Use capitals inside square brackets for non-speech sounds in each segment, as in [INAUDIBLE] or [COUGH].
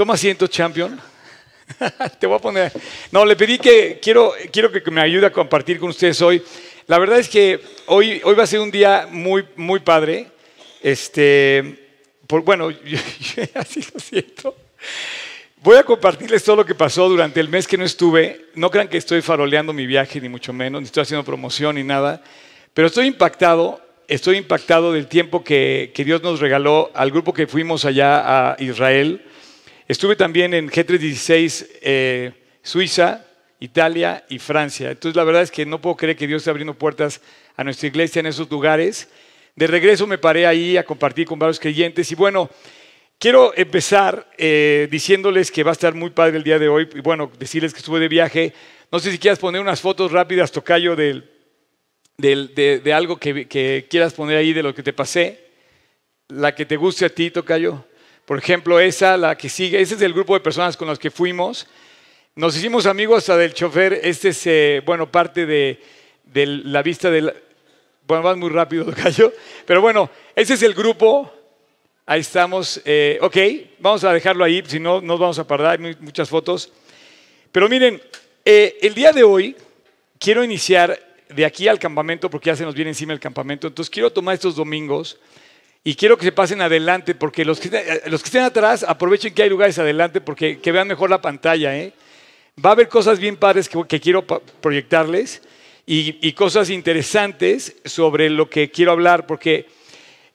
Toma asiento, champion. [LAUGHS] Te voy a poner. No, le pedí que quiero, quiero que me ayude a compartir con ustedes hoy. La verdad es que hoy, hoy va a ser un día muy, muy padre. Este, por, bueno, [LAUGHS] así lo siento. Voy a compartirles todo lo que pasó durante el mes que no estuve. No crean que estoy faroleando mi viaje, ni mucho menos, ni estoy haciendo promoción ni nada. Pero estoy impactado, estoy impactado del tiempo que, que Dios nos regaló al grupo que fuimos allá a Israel. Estuve también en G316, eh, Suiza, Italia y Francia. Entonces la verdad es que no puedo creer que Dios esté abriendo puertas a nuestra iglesia en esos lugares. De regreso me paré ahí a compartir con varios creyentes y bueno, quiero empezar eh, diciéndoles que va a estar muy padre el día de hoy y bueno, decirles que estuve de viaje. No sé si quieras poner unas fotos rápidas, Tocayo, del, de, algo que, que quieras poner ahí de lo que te pasé. La que te guste a ti, Tocayo. Por ejemplo, esa, la que sigue, ese es el grupo de personas con los que fuimos. Nos hicimos amigos hasta del chofer. Este es, eh, bueno, parte de, la vista del... Bueno, vas muy rápido, [LAUGHS] Gallo. Pero bueno, ese es el grupo. Ahí estamos. Eh, ok, vamos a dejarlo ahí, si no, nos vamos a perder. Hay muchas fotos. Pero miren, eh, el día de hoy quiero iniciar de aquí al campamento, porque ya se nos viene encima el campamento. Entonces quiero tomar estos domingos y quiero que se pasen adelante, porque los que, eh, los que estén atrás aprovechen que hay lugares adelante, porque que vean mejor la pantalla. ¿eh? Va a haber cosas bien padres que, quiero proyectarles y, cosas interesantes sobre lo que quiero hablar, porque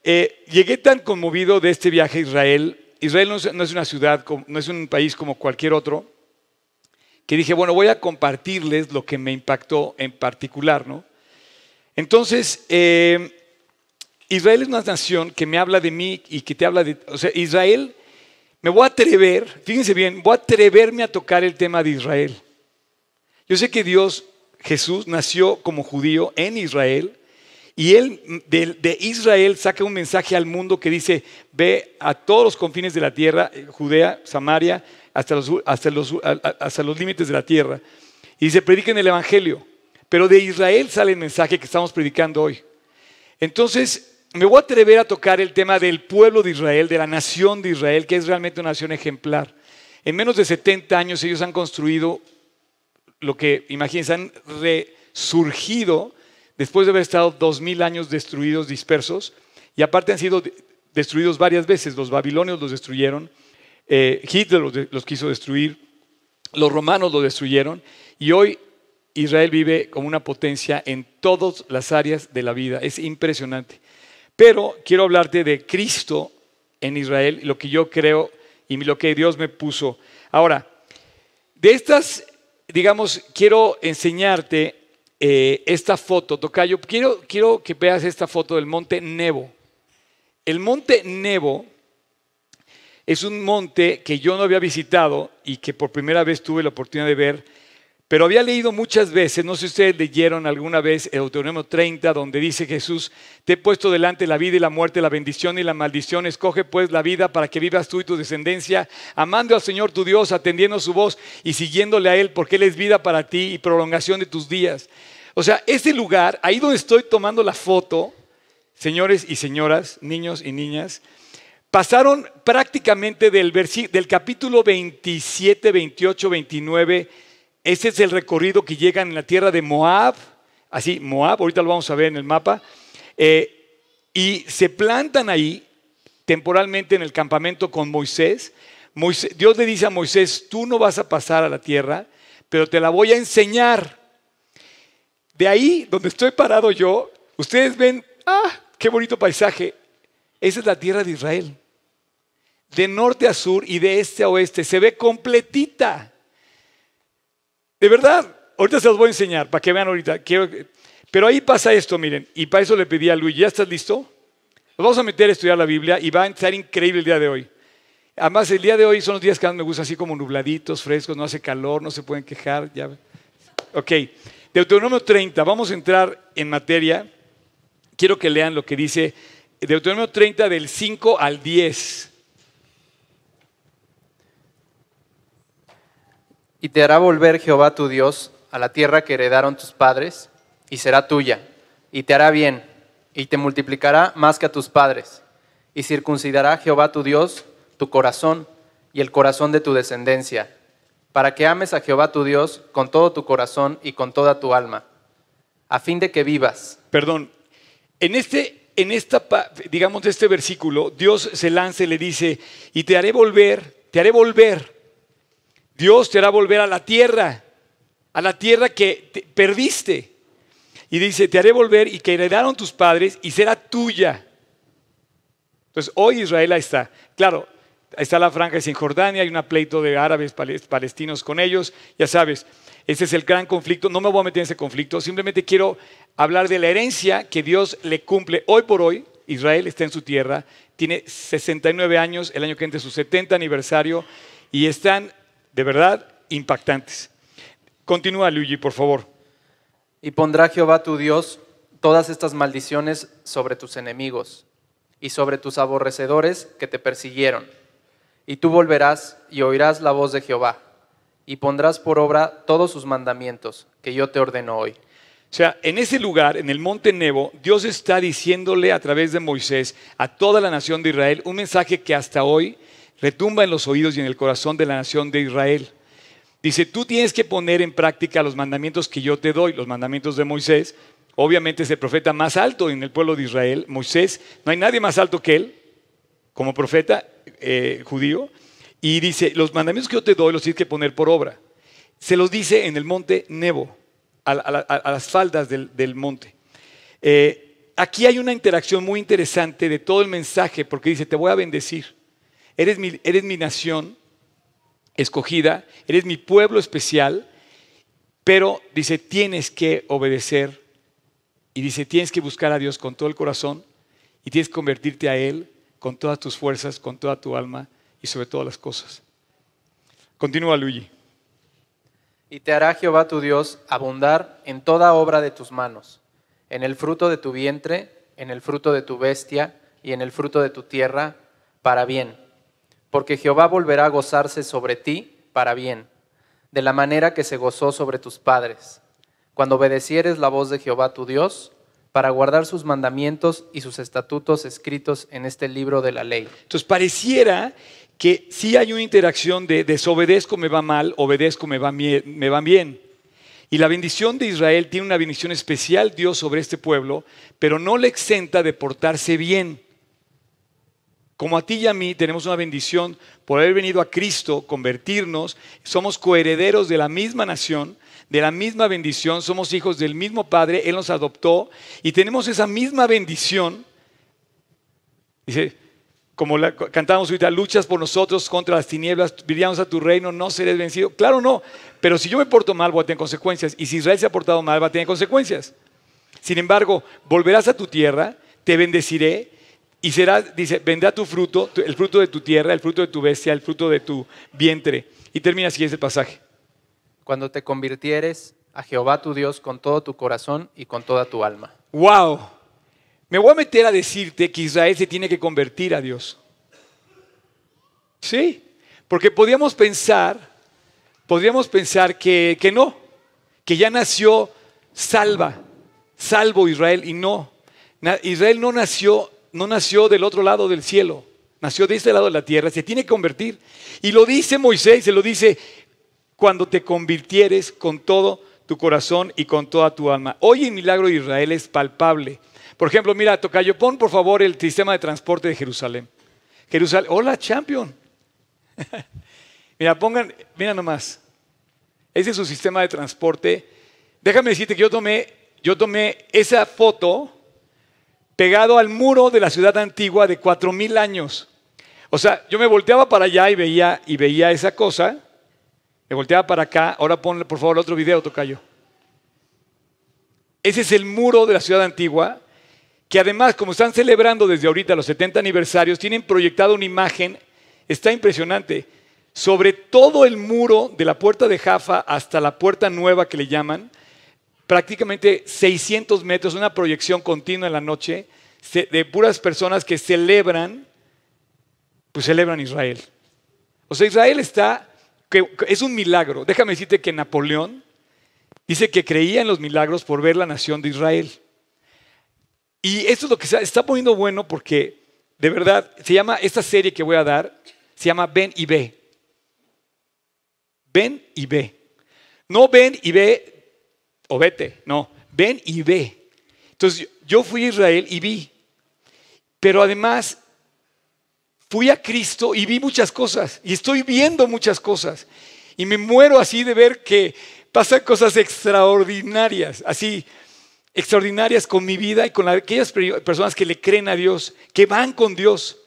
eh, llegué tan conmovido de este viaje a Israel. Israel no es, una ciudad, no es un país como cualquier otro, que dije, bueno, voy a compartirles lo que me impactó en particular, ¿no? Entonces, eh, Israel es una nación que me habla de mí y que te habla de... O sea, Israel, me voy a atrever, fíjense bien, voy a atreverme a tocar el tema de Israel. Yo sé que Dios, Jesús, nació como judío en Israel y él de, Israel saca un mensaje al mundo que dice, ve a todos los confines de la tierra, Judea, Samaria, hasta los, hasta los, hasta los límites de la tierra. Y dice, prediquen el Evangelio. Pero de Israel sale el mensaje que estamos predicando hoy. Entonces, me voy a atrever a tocar el tema del pueblo de Israel, de la nación de Israel, que es realmente una nación ejemplar. En menos de 70 años ellos han construido lo que, imagínense, han resurgido después de haber estado 2000 años destruidos, dispersos, y aparte han sido destruidos varias veces. Los babilonios los destruyeron, eh, Hitler los, quiso destruir, los romanos los destruyeron, y hoy Israel vive como una potencia en todas las áreas de la vida. Es impresionante. Pero quiero hablarte de Cristo en Israel, lo que yo creo y lo que Dios me puso. Ahora, de estas, digamos, quiero enseñarte eh, esta foto, Tocayo. Quiero, quiero que veas esta foto del monte Nebo. El monte Nebo es un monte que yo no había visitado y que por primera vez tuve la oportunidad de ver pero había leído muchas veces, no sé si ustedes leyeron alguna vez el Deuteronomio 30, donde dice Jesús, te he puesto delante la vida y la muerte, la bendición y la maldición, escoge pues la vida para que vivas tú y tu descendencia, amando al Señor tu Dios, atendiendo su voz y siguiéndole a Él, porque Él es vida para ti y prolongación de tus días. O sea, ese lugar, ahí donde estoy tomando la foto, señores y señoras, niños y niñas, pasaron prácticamente del, del capítulo 27, 28, 29, ese es el recorrido que llegan en la tierra de Moab, así, Moab, ahorita lo vamos a ver en el mapa, eh, y se plantan ahí temporalmente en el campamento con Moisés. Moisés. Dios le dice a Moisés, tú no vas a pasar a la tierra, pero te la voy a enseñar. De ahí, donde estoy parado yo, ustedes ven, ah, qué bonito paisaje. Esa es la tierra de Israel. De norte a sur y de este a oeste. Se ve completita. De verdad, ahorita se los voy a enseñar para que vean ahorita. pero ahí pasa esto, miren, y para eso le pedí a Luis, ¿ya estás listo? Nos vamos a meter a estudiar la Biblia y va a estar increíble el día de hoy. Además, el día de hoy son los días que más me gusta, así como nubladitos, frescos, no hace calor, no se pueden quejar. Ya. Ok, Deuteronomio 30, vamos a entrar en materia. Quiero que lean lo que dice Deuteronomio 30 del 5 al 10. Y te hará volver Jehová tu Dios a la tierra que heredaron tus padres, y será tuya, y te hará bien, y te multiplicará más que a tus padres, y circuncidará Jehová tu Dios tu corazón, y el corazón de tu descendencia, para que ames a Jehová tu Dios con todo tu corazón y con toda tu alma, a fin de que vivas. Perdón, en este, en esta, digamos, de este versículo, Dios se lanza y le dice, y te haré volver, te haré volver. Dios te hará volver a la tierra, a la tierra que te- perdiste. Y dice, te haré volver y que heredaron tus padres y será tuya. Entonces, hoy Israel ahí está. Claro, ahí está la franja de Cisjordania, hay un pleito de árabes pales- palestinos con ellos, ya sabes, ese es el gran conflicto. No me voy a meter en ese conflicto, simplemente quiero hablar de la herencia que Dios le cumple hoy por hoy. Israel está en su tierra, tiene 69 años, el año que entra es su 70 aniversario, y están de verdad impactantes. Continúa, Luigi, por favor. Y pondrá Jehová tu Dios todas estas maldiciones sobre tus enemigos y sobre tus aborrecedores que te persiguieron. Y tú volverás y oirás la voz de Jehová, y pondrás por obra todos sus mandamientos que yo te ordeno hoy. O sea, en ese lugar, en el monte Nebo, Dios está diciéndole a través de Moisés a toda la nación de Israel un mensaje que hasta hoy retumba en los oídos y en el corazón de la nación de Israel. Dice, tú tienes que poner en práctica los mandamientos que yo te doy, los mandamientos de Moisés. Obviamente es el profeta más alto en el pueblo de Israel. Moisés, no hay nadie más alto que él como profeta eh, judío. Y dice, los mandamientos que yo te doy los tienes que poner por obra. Se los dice en el monte Nebo, a, a la- a las faldas del, del monte. Eh, aquí hay una interacción muy interesante de todo el mensaje, porque dice, te voy a bendecir. Eres mi, eres mi nación escogida, eres mi pueblo especial, pero dice, tienes que obedecer y dice, tienes que buscar a Dios con todo el corazón y tienes que convertirte a Él con todas tus fuerzas, con toda tu alma y sobre todas las cosas. Continúa, Luigi. Y te hará Jehová tu Dios abundar en toda obra de tus manos, en el fruto de tu vientre, en el fruto de tu bestia y en el fruto de tu tierra, para bien. Porque Jehová volverá a gozarse sobre ti para bien, de la manera que se gozó sobre tus padres, cuando obedecieres la voz de Jehová tu Dios, para guardar sus mandamientos y sus estatutos escritos en este libro de la ley. Entonces pareciera que sí hay una interacción de desobedezco me va mal, obedezco me va, me va bien. Y la bendición de Israel tiene una bendición especial Dios sobre este pueblo, pero no le exenta de portarse bien. Como a ti y a mí tenemos una bendición por haber venido a Cristo, convertirnos, somos coherederos de la misma nación, de la misma bendición, somos hijos del mismo Padre, Él nos adoptó y tenemos esa misma bendición. Dice, como la, cantamos ahorita, luchas por nosotros contra las tinieblas, vivíamos a tu reino, no serás vencido. Claro, no, pero si yo me porto mal, voy a tener consecuencias. Y si Israel se ha portado mal, va a tener consecuencias. Sin embargo, volverás a tu tierra, te bendeciré y será, dice, vendrá tu fruto, el fruto de tu tierra, el fruto de tu bestia, el fruto de tu vientre. Y termina así ese pasaje. Cuando te convirtieres a Jehová tu Dios con todo tu corazón y con toda tu alma. ¡Wow! Me voy a meter a decirte que Israel se tiene que convertir a Dios. Sí, porque podríamos pensar, podríamos pensar que, que no, que ya nació salva, salvo Israel, y no. Israel no nació, no nació del otro lado del cielo, nació de este lado de la tierra, se tiene que convertir. Y lo dice Moisés, se lo dice, cuando te convirtieres con todo tu corazón y con toda tu alma. Hoy el milagro de Israel es palpable. Por ejemplo, mira, Tocayo, pon por favor el sistema de transporte de Jerusalén. Jerusalén, hola, champion. [LAUGHS] mira, pongan, mira nomás. Ese es su sistema de transporte. Déjame decirte que yo tomé, yo tomé esa foto pegado al muro de la ciudad antigua de cuatro mil años. O sea, yo me volteaba para allá y veía, y veía esa cosa. Me volteaba para acá. Ahora ponle por favor otro video, Tocayo. Ese es el muro de la ciudad antigua, que además, como están celebrando desde ahorita los 70 aniversarios, tienen proyectado una imagen, está impresionante, sobre todo el muro de la puerta de Jaffa hasta la puerta nueva que le llaman, prácticamente 600 metros, una proyección continua en la noche de puras personas que celebran, pues celebran Israel. O sea, Israel está, es un milagro. Déjame decirte que Napoleón dice que creía en los milagros por ver la nación de Israel. Y esto es lo que se está poniendo bueno porque, de verdad, se llama, esta serie que voy a dar, se llama Ven y Ve. ven y ve. No ven y ve o vete, no, ven y ve. Entonces yo fui a Israel y vi, pero además fui a Cristo y vi muchas cosas y estoy viendo muchas cosas y me muero así de ver que pasan cosas extraordinarias, así extraordinarias con mi vida y con aquellas personas que le creen a Dios, que van con Dios.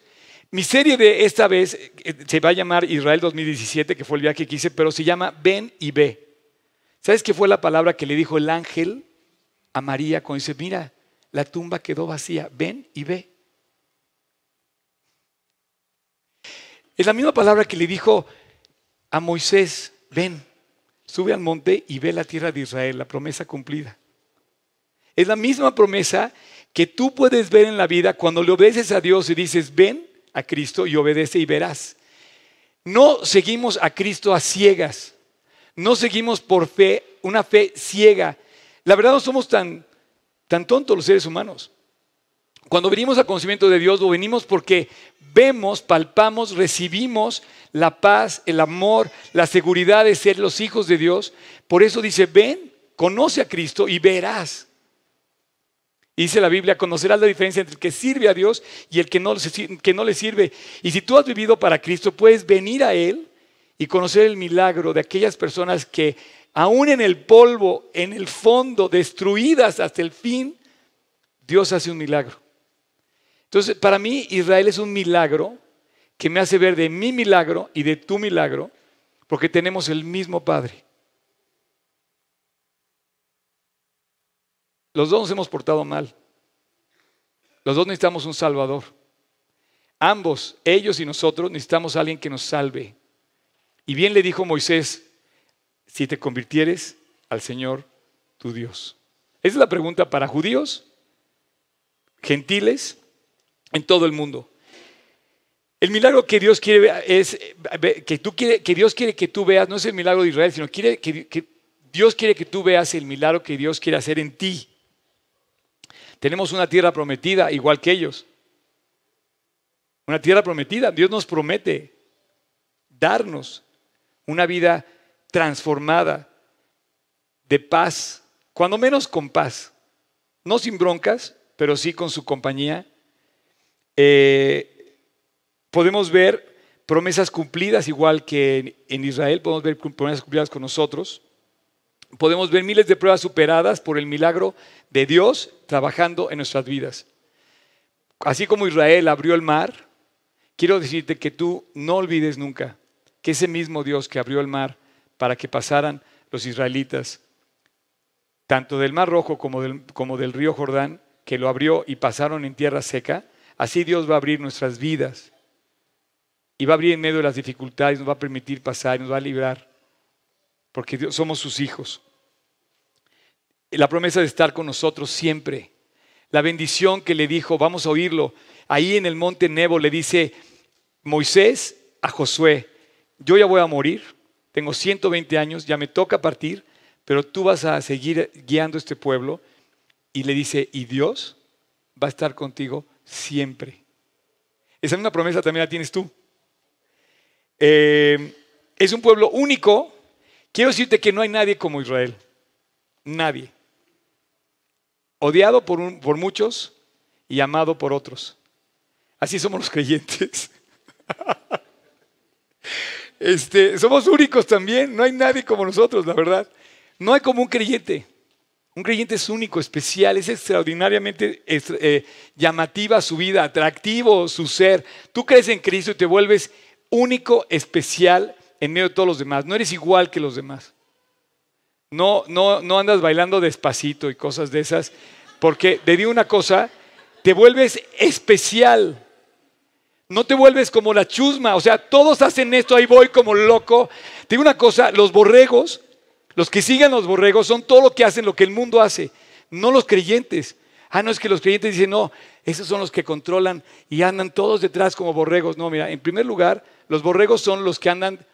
Mi serie de esta vez eh, se va a llamar Israel 2017, que fue el viaje que hice, pero se llama Ven y ve. ¿Sabes qué fue la palabra que le dijo el ángel a María cuando dice, mira, la tumba quedó vacía, ven y ve? Es la misma palabra que le dijo a Moisés, ven, sube al monte y ve la tierra de Israel, la promesa cumplida. Es la misma promesa que tú puedes ver en la vida cuando le obedeces a Dios y dices, ven a Cristo y obedece y verás. No seguimos a Cristo a ciegas. No seguimos por fe, una fe ciega. La verdad no somos tan, tan tontos los seres humanos. Cuando venimos al conocimiento de Dios, lo venimos porque vemos, palpamos, recibimos la paz, el amor, la seguridad de ser los hijos de Dios. Por eso dice, ven, conoce a Cristo y verás dice la Biblia, conocerás la diferencia entre el que sirve a Dios y el que no, que no le sirve. Y si tú has vivido para Cristo, puedes venir a Él y conocer el milagro de aquellas personas que aún en el polvo, en el fondo, destruidas hasta el fin, Dios hace un milagro. Entonces, para mí Israel es un milagro que me hace ver de mi milagro y de tu milagro, porque tenemos el mismo Padre. Los dos nos hemos portado mal. Los dos necesitamos un Salvador. Ambos, ellos y nosotros, necesitamos a alguien que nos salve. Y bien le dijo Moisés, si te convirtieres al Señor tu Dios. Esa es la pregunta para judíos, gentiles, en todo el mundo. El milagro que Dios quiere es que, tú quiere, que Dios quiere que tú veas, no es el milagro de Israel, sino quiere que Dios quiere que tú veas el milagro que Dios quiere hacer en ti. Tenemos una tierra prometida, igual que ellos. Una tierra prometida. Dios nos promete darnos una vida transformada, de paz, cuando menos con paz. No sin broncas, pero sí con su compañía. Eh, podemos ver promesas cumplidas igual que en Israel, podemos ver promesas cumplidas con nosotros podemos ver miles de pruebas superadas por el milagro de Dios trabajando en nuestras vidas. Así como Israel abrió el mar, quiero decirte que tú no olvides nunca que ese mismo Dios que abrió el mar para que pasaran los israelitas, tanto del mar rojo como del, como del río Jordán, que lo abrió y pasaron en tierra seca, así Dios va a abrir nuestras vidas y va a abrir en medio de las dificultades, nos va a permitir pasar y nos va a librar porque somos sus hijos. La promesa de estar con nosotros siempre. La bendición que le dijo, vamos a oírlo, ahí en el monte Nebo le dice Moisés a Josué, yo ya voy a morir, tengo 120 años, ya me toca partir, pero tú vas a seguir guiando este pueblo. Y le dice, y Dios va a estar contigo siempre. Esa misma promesa también la tienes tú. Eh, es un pueblo único, Quiero decirte que no hay nadie como Israel. Nadie. Odiado por, por muchos y amado por otros. Así somos los creyentes. [LAUGHS] Este, somos únicos también, no hay nadie como nosotros, la verdad. No hay como un creyente. Un creyente es único, especial, es extraordinariamente eh, llamativa su vida, atractivo su ser. Tú crees en Cristo y te vuelves único, especial en medio de todos los demás. No eres igual que los demás. No, no, no andas bailando despacito y cosas de esas, porque te digo una cosa, te vuelves especial. No te vuelves como la chusma, o sea, todos hacen esto, ahí voy como loco. Te digo una cosa, los borregos, los que siguen los borregos son todo lo que hacen, lo que el mundo hace, no los creyentes. Ah, no es que los creyentes dicen, no, esos son los que controlan y andan todos detrás como borregos. No, mira, en primer lugar, los borregos son los que andan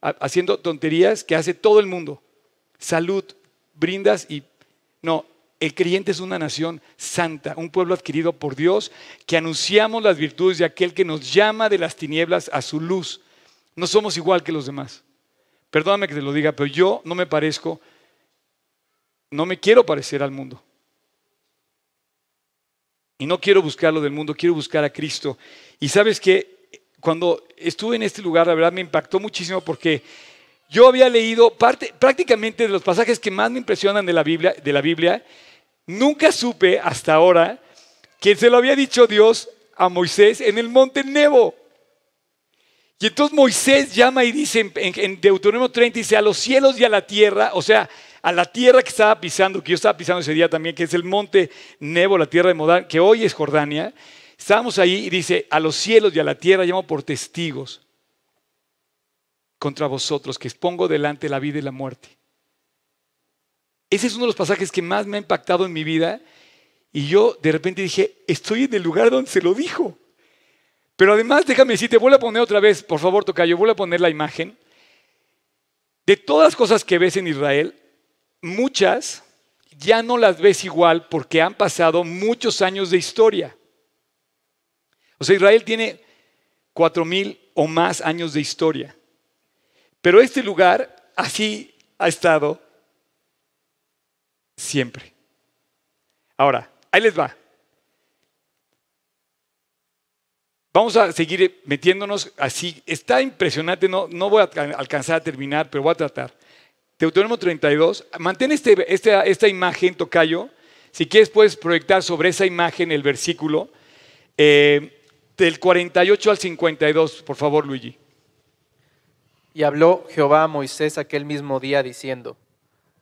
haciendo tonterías que hace todo el mundo. Salud, brindas y... No, el creyente es una nación santa, un pueblo adquirido por Dios, que anunciamos las virtudes de aquel que nos llama de las tinieblas a su luz. No somos igual que los demás. perdóname que te lo diga, pero yo no me parezco, no me quiero parecer al mundo. Y no quiero buscar lo del mundo, quiero buscar a Cristo. Y sabes que cuando estuve en este lugar, la verdad me impactó muchísimo porque yo había leído parte, prácticamente de los pasajes que más me impresionan de la Biblia, de la Biblia. Nunca supe hasta ahora que se lo había dicho Dios a Moisés en el monte Nebo. Y entonces Moisés llama y dice en, Deuteronomio 30, dice, a los cielos y a la tierra, o sea, a la tierra que estaba pisando, que yo estaba pisando ese día también, que es el monte Nebo, la tierra de Modán, que hoy es Jordania. Estábamos ahí y dice, a los cielos y a la tierra llamo por testigos contra vosotros, que expongo delante la vida y la muerte. Ese es uno de los pasajes que más me ha impactado en mi vida. Y yo de repente dije, estoy en el lugar donde se lo dijo. Pero además, déjame decirte, vuelvo a poner otra vez, por favor, Tocayo, vuelvo a poner la imagen. De todas las cosas que ves en Israel, muchas ya no las ves igual porque han pasado muchos años de historia. O sea, Israel tiene cuatro mil o más años de historia. Pero este lugar así ha estado siempre. Ahora, ahí les va. Vamos a seguir metiéndonos así. Está impresionante, no, no voy a alcanzar a terminar, pero voy a tratar. Deuteronomio 32. Mantén este, esta imagen, Tocayo. Si quieres, puedes proyectar sobre esa imagen el versículo eh, del 48 al 52, por favor, Luigi. Y habló Jehová a Moisés aquel mismo día diciendo,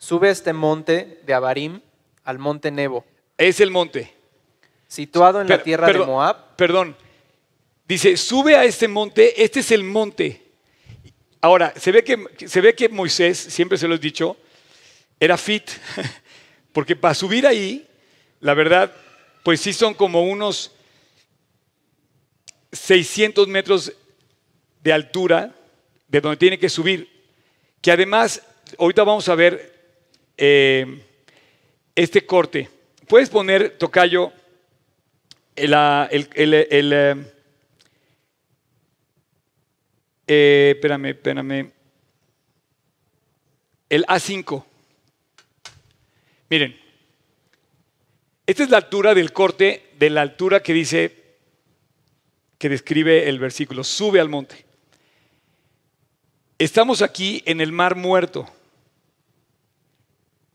sube este monte de Abarim al monte Nebo. Es el monte. Situado en la tierra de Moab. Perdón. Dice, sube a este monte, este es el monte. Ahora, se ve, que, se ve que Moisés, siempre se lo he dicho, era fit, [LAUGHS] porque para subir ahí, la verdad, pues sí son como unos 600 metros de altura de donde tiene que subir, que además, ahorita vamos a ver eh, este corte. Puedes poner, Tocayo, el, el eh, eh, espérame, espérame. El A5. Miren, esta es la altura del corte de la altura que dice, que describe el versículo, sube al monte. Estamos aquí en el mar muerto,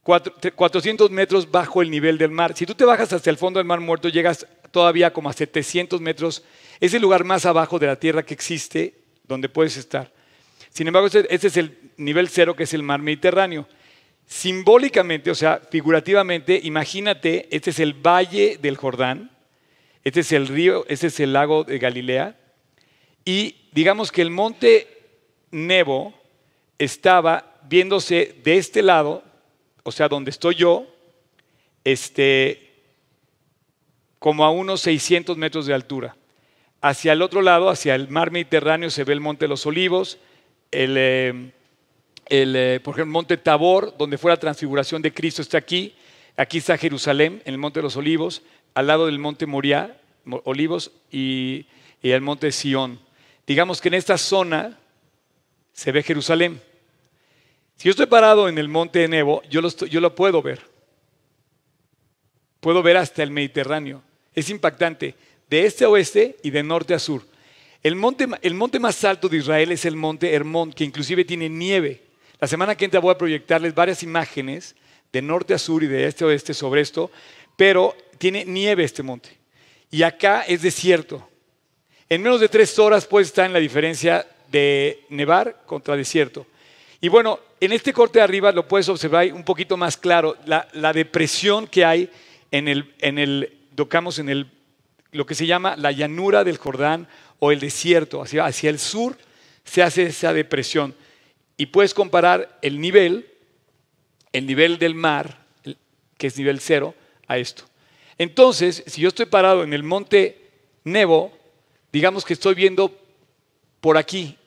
400 metros bajo el nivel del mar. Si tú te bajas hasta el fondo del mar muerto, llegas todavía como a 700 metros. Es el lugar más abajo de la tierra que existe donde puedes estar. Sin embargo, este, es el nivel cero, que es el mar Mediterráneo. Simbólicamente, o sea, figurativamente, imagínate, este es el valle del Jordán, este es el río, este es el lago de Galilea, y digamos que el monte Nebo estaba viéndose de este lado, o sea, donde estoy yo, este, como a unos 600 metros de altura. Hacia el otro lado, hacia el mar Mediterráneo, se ve el Monte de los Olivos, el, eh, eh, por ejemplo, el Monte Tabor, donde fue la transfiguración de Cristo, está aquí. Aquí está Jerusalén, en el Monte de los Olivos, al lado del Monte Moriah, Olivos, y, el Monte Sión. Digamos que en esta zona se ve Jerusalén. Si yo estoy parado en el Monte de Nebo, yo lo puedo ver. Puedo ver hasta el Mediterráneo. Es impactante de este a oeste y de norte a sur. El monte, el monte más alto de Israel es el monte Hermón, que inclusive tiene nieve. La semana que entra voy a proyectarles varias imágenes de norte a sur y de este a oeste sobre esto, pero tiene nieve este monte. Y acá es desierto. En menos de tres horas puede estar en la diferencia de nevar contra desierto. Y bueno, en este corte de arriba lo puedes observar un poquito más claro, la, depresión que hay en el, en el, tocamos en el lo que se llama la llanura del Jordán o el desierto, hacia, hacia el sur se hace esa depresión. Y puedes comparar el nivel, el nivel del mar, que es nivel cero, a esto. Entonces, si yo estoy parado en el monte Nebo, digamos que estoy viendo por aquí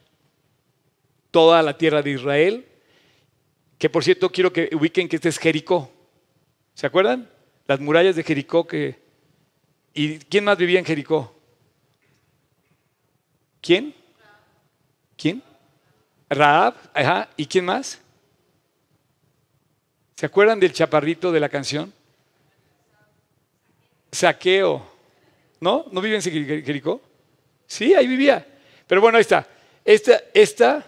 toda la tierra de Israel, que por cierto quiero que ubiquen que este es Jericó. ¿Se acuerdan? Las murallas de Jericó que ¿Y quién más vivía en Jericó? ¿Quién? ¿Quién? Raab, ajá, ¿y quién más? ¿Se acuerdan del chaparrito de la canción? Saqueo. ¿No? ¿No vive en Jericó? Sí, ahí vivía. Pero bueno, ahí está. Esta, esta,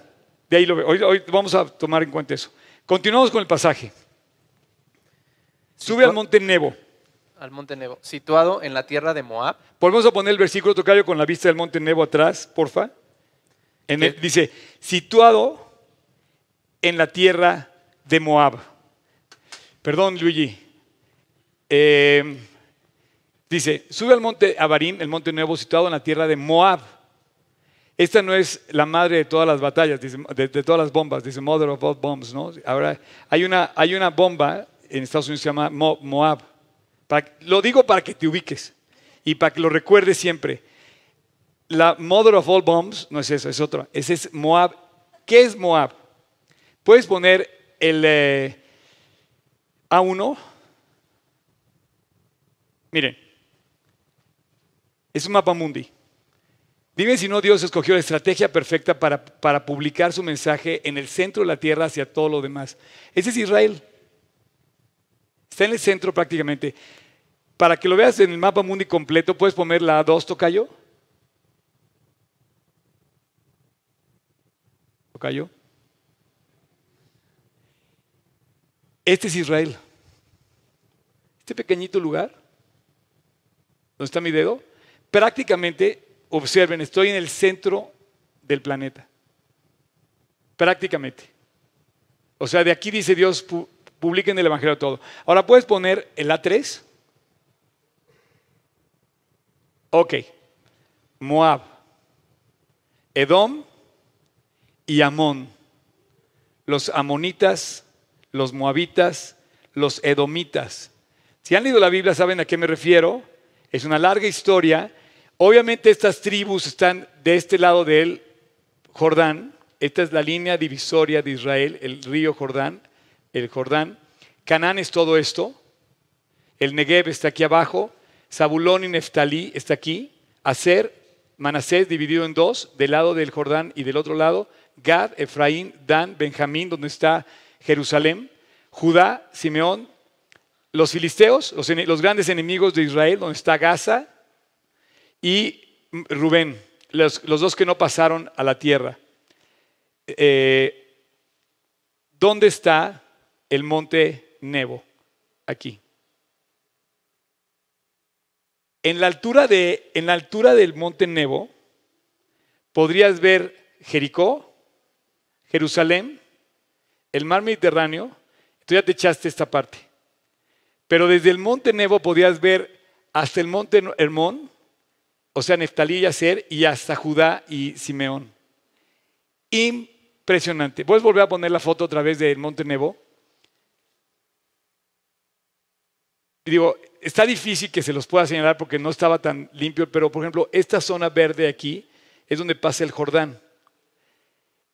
de ahí lo veo. Hoy, hoy vamos a tomar en cuenta eso. Continuamos con el pasaje. Sube al monte Nebo. Al monte Nebo, situado en la tierra de Moab. Volvemos a poner el versículo tocayo con la vista del monte Nebo atrás, porfa. En el- dice, situado en la tierra de Moab. Perdón, Luigi. Eh, dice, sube al monte Abarim, el monte nuevo situado en la tierra de Moab. Esta no es la madre de todas las batallas, de, todas las bombas, dice Mother of all bombs, ¿no? Ahora, hay una, hay una bomba en Estados Unidos que se llama Mo- Moab. Lo digo para que te ubiques y para que lo recuerdes siempre. La Mother of all bombs no es eso, es otra. Es Moab. ¿Qué es Moab? Puedes poner el eh, A1. Miren, es un mapa mundi. Dime si no Dios escogió la estrategia perfecta para, para publicar su mensaje en el centro de la tierra hacia todo lo demás. Ese es Israel. Está en el centro prácticamente. Para que lo veas en el mapa mundi completo, puedes poner la A2, Tocayo. Tocayo. Este es Israel. Este pequeñito lugar, donde está mi dedo, prácticamente, observen, estoy en el centro del planeta. Prácticamente. O sea, de aquí dice Dios, pu- publiquen el Evangelio todo. Ahora puedes poner el A3. Ok. Moab, Edom y Amón. Los amonitas, los moabitas, los edomitas. Si han leído la Biblia saben a qué me refiero. Es una larga historia. Obviamente estas tribus están de este lado del Jordán. Esta es la línea divisoria de Israel, el río Jordán, el Jordán. Canaán es todo esto. El Negev está aquí abajo. Zabulón y Neftalí está aquí. Aser, Manasés dividido en dos, del lado del Jordán y del otro lado. Gad, Efraín, Dan, Benjamín, donde está Jerusalén. Judá, Simeón, los filisteos, los, grandes enemigos de Israel, donde está Gaza, y Rubén, los, los dos que no pasaron a la tierra. Eh, ¿Dónde está el monte Nebo? Aquí. En la altura, de, en la altura del monte Nebo podrías ver Jericó, Jerusalén, el mar Mediterráneo. Tú ya te echaste esta parte. Pero desde el monte Nebo podías ver hasta el monte Hermón, o sea, Neftalí y Aser, y hasta Judá y Simeón. Impresionante. ¿Puedes volver a poner la foto otra vez del monte Nebo? Digo, está difícil que se los pueda señalar porque no estaba tan limpio, pero por ejemplo, esta zona verde aquí es donde pasa el Jordán.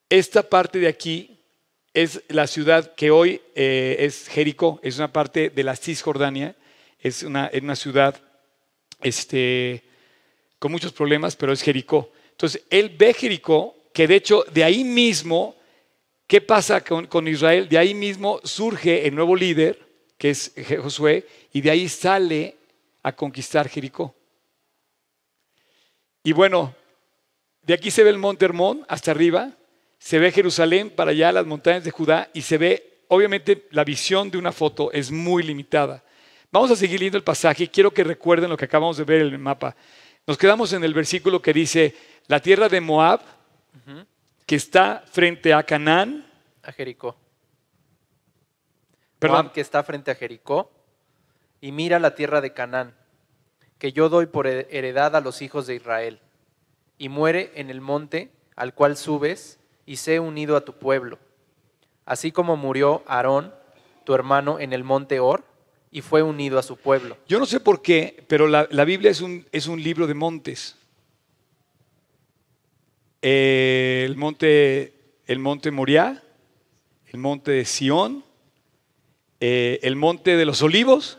Esta parte de aquí es la ciudad que hoy eh, es Jericó, es una parte de la Cisjordania, es una, es una ciudad este, con muchos problemas, pero es Jericó. Entonces, él ve Jericó, que de hecho de ahí mismo, ¿qué pasa con, Israel? De ahí mismo surge el nuevo líder, que es Josué, y de ahí sale a conquistar Jericó. Y bueno, de aquí se ve el monte Hermón hasta arriba, se ve Jerusalén para allá, las montañas de Judá, y se ve, obviamente, la visión de una foto es muy limitada. Vamos a seguir leyendo el pasaje y quiero que recuerden lo que acabamos de ver en el mapa. Nos quedamos en el versículo que dice, la tierra de Moab, que está frente a Canaán, A Jericó. perdón, Moab, que está frente a Jericó, y mira la tierra de Canaán, que yo doy por he- heredad a los hijos de Israel, y muere en el monte al cual subes, y sé unido a tu pueblo, así como murió Aarón, tu hermano, en el monte Or, y fue unido a su pueblo. Yo no sé por qué, pero la, la Biblia es un, es un libro de montes. El monte, el monte Moriah, el monte de Sión, eh, el monte de los olivos,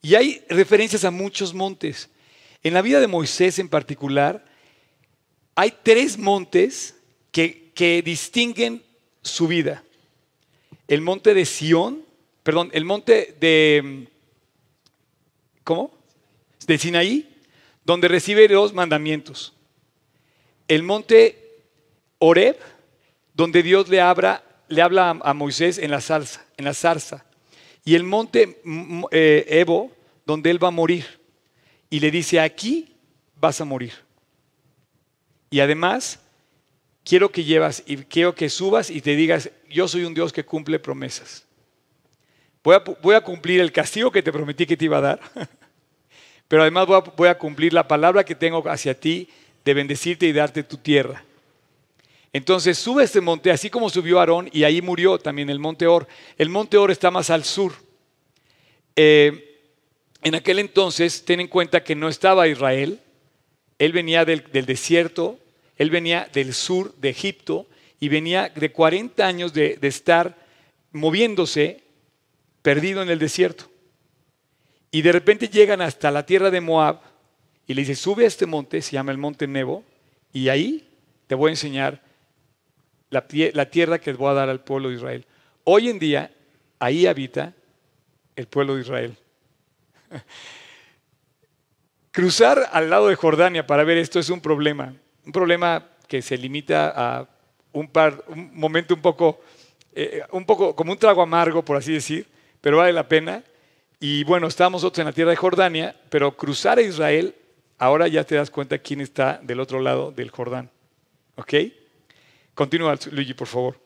y hay referencias a muchos montes. En la vida de Moisés en particular, hay tres montes que, que distinguen su vida. El monte de Sión, perdón, el monte de, ¿cómo? De Sinaí, donde recibe los mandamientos. El monte Oreb, donde Dios le habla, le habla a Moisés en la zarza, en la zarza. Y el monte eh, Evo, donde él va a morir. Y le dice, aquí vas a morir. Y además, quiero que llevas y quiero que subas y te digas, yo soy un Dios que cumple promesas. Voy a, cumplir el castigo que te prometí que te iba a dar, [LAUGHS] pero además voy a, voy a cumplir la palabra que tengo hacia ti de bendecirte y darte tu tierra. Entonces sube este monte, así como subió Aarón, y ahí murió también el monte Or. El monte Or está más al sur. Eh, en aquel entonces, ten en cuenta que no estaba Israel, él venía del, desierto, él venía del sur de Egipto y venía de 40 años de, estar moviéndose perdido en el desierto. Y de repente llegan hasta la tierra de Moab y le dice, sube a este monte, se llama el monte Nebo, y ahí te voy a enseñar la, tierra que voy a dar al pueblo de Israel. Hoy en día, ahí habita el pueblo de Israel. [LAUGHS] Cruzar al lado de Jordania para ver esto es un problema, un problema que se limita a un, par, un momento un poco, eh, un poco como un trago amargo, por así decir, pero vale la pena. Y bueno, estamos nosotros en la tierra de Jordania, pero cruzar a Israel, ahora ya te das cuenta quién está del otro lado del Jordán. ¿Ok? Continúa, Luigi, por favor.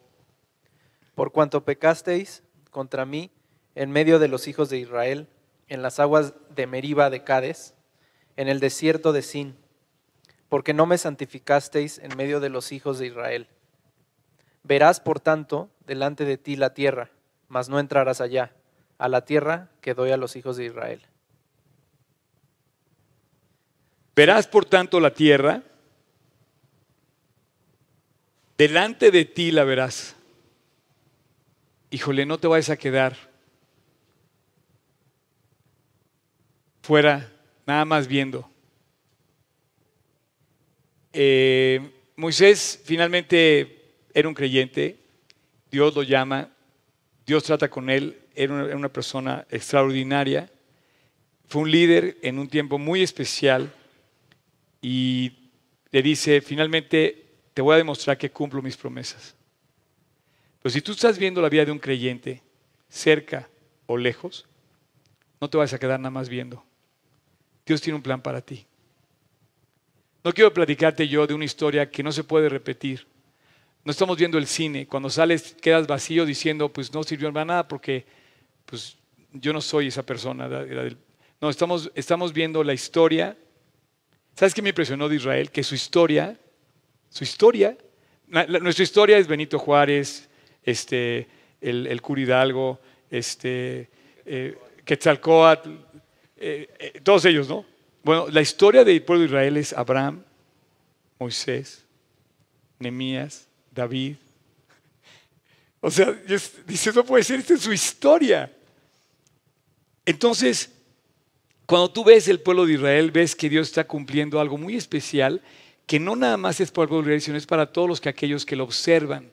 Por cuanto pecasteis contra mí en medio de los hijos de Israel, en las aguas de Meriba de Cades, en el desierto de Sin, porque no me santificasteis en medio de los hijos de Israel. Verás, por tanto, delante de ti la tierra, mas no entrarás allá, a la tierra que doy a los hijos de Israel. Verás, por tanto, la tierra, delante de ti la verás. Híjole, no te vayas a quedar fuera nada más viendo. Eh, Moisés finalmente era un creyente, Dios lo llama, Dios trata con él, era una, persona extraordinaria, fue un líder en un tiempo muy especial y le dice, finalmente te voy a demostrar que cumplo mis promesas. Pero si tú estás viendo la vida de un creyente, cerca o lejos, no te vas a quedar nada más viendo. Dios tiene un plan para ti. No quiero platicarte yo de una historia que no se puede repetir. No estamos viendo el cine. Cuando sales quedas vacío diciendo, pues no sirvió para nada porque pues, yo no soy esa persona. No, estamos, estamos viendo la historia. ¿Sabes qué me impresionó de Israel? Que su historia, su historia, nuestra historia es Benito Juárez, este, el, el Curidalgo, este, eh, Quetzalcoatl, eh, eh, todos ellos, ¿no? Bueno, la historia del pueblo de Israel es Abraham, Moisés, Nemías, David. [LAUGHS] O sea, dice, no puede ser, esta es su historia. Entonces, cuando tú ves el pueblo de Israel, ves que Dios está cumpliendo algo muy especial, que no nada más es para el pueblo de Israel, sino es para todos los que aquellos que lo observan.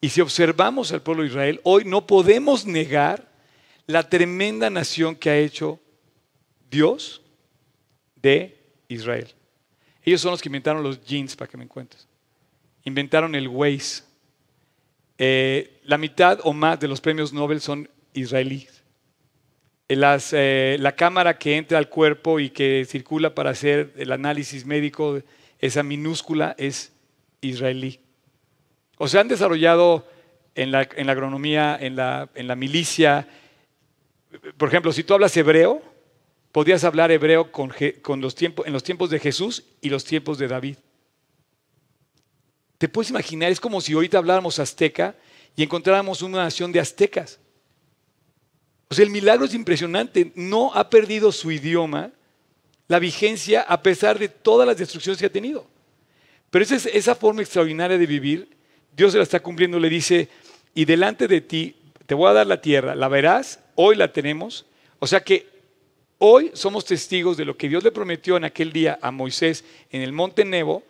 Y si observamos al pueblo de Israel, hoy no podemos negar la tremenda nación que ha hecho Dios de Israel. Ellos son los que inventaron los jeans, para que me encuentres. Inventaron el Waze. Eh, la mitad o más de los premios Nobel son israelíes. Eh, la cámara que entra al cuerpo y que circula para hacer el análisis médico, esa minúscula es israelí. O sea, han desarrollado en la, agronomía, en la, milicia, por ejemplo, si tú hablas hebreo, podías hablar hebreo con, los en los tiempos de Jesús y los tiempos de David. ¿Te puedes imaginar? Es como si ahorita habláramos azteca y encontráramos una nación de aztecas. O sea, el milagro es impresionante. No ha perdido su idioma, la vigencia, a pesar de todas las destrucciones que ha tenido. Pero esa, esa forma extraordinaria de vivir, Dios se la está cumpliendo. Le dice, y delante de ti te voy a dar la tierra, la verás, hoy la tenemos. O sea que hoy somos testigos de lo que Dios le prometió en aquel día a Moisés en el monte Nebo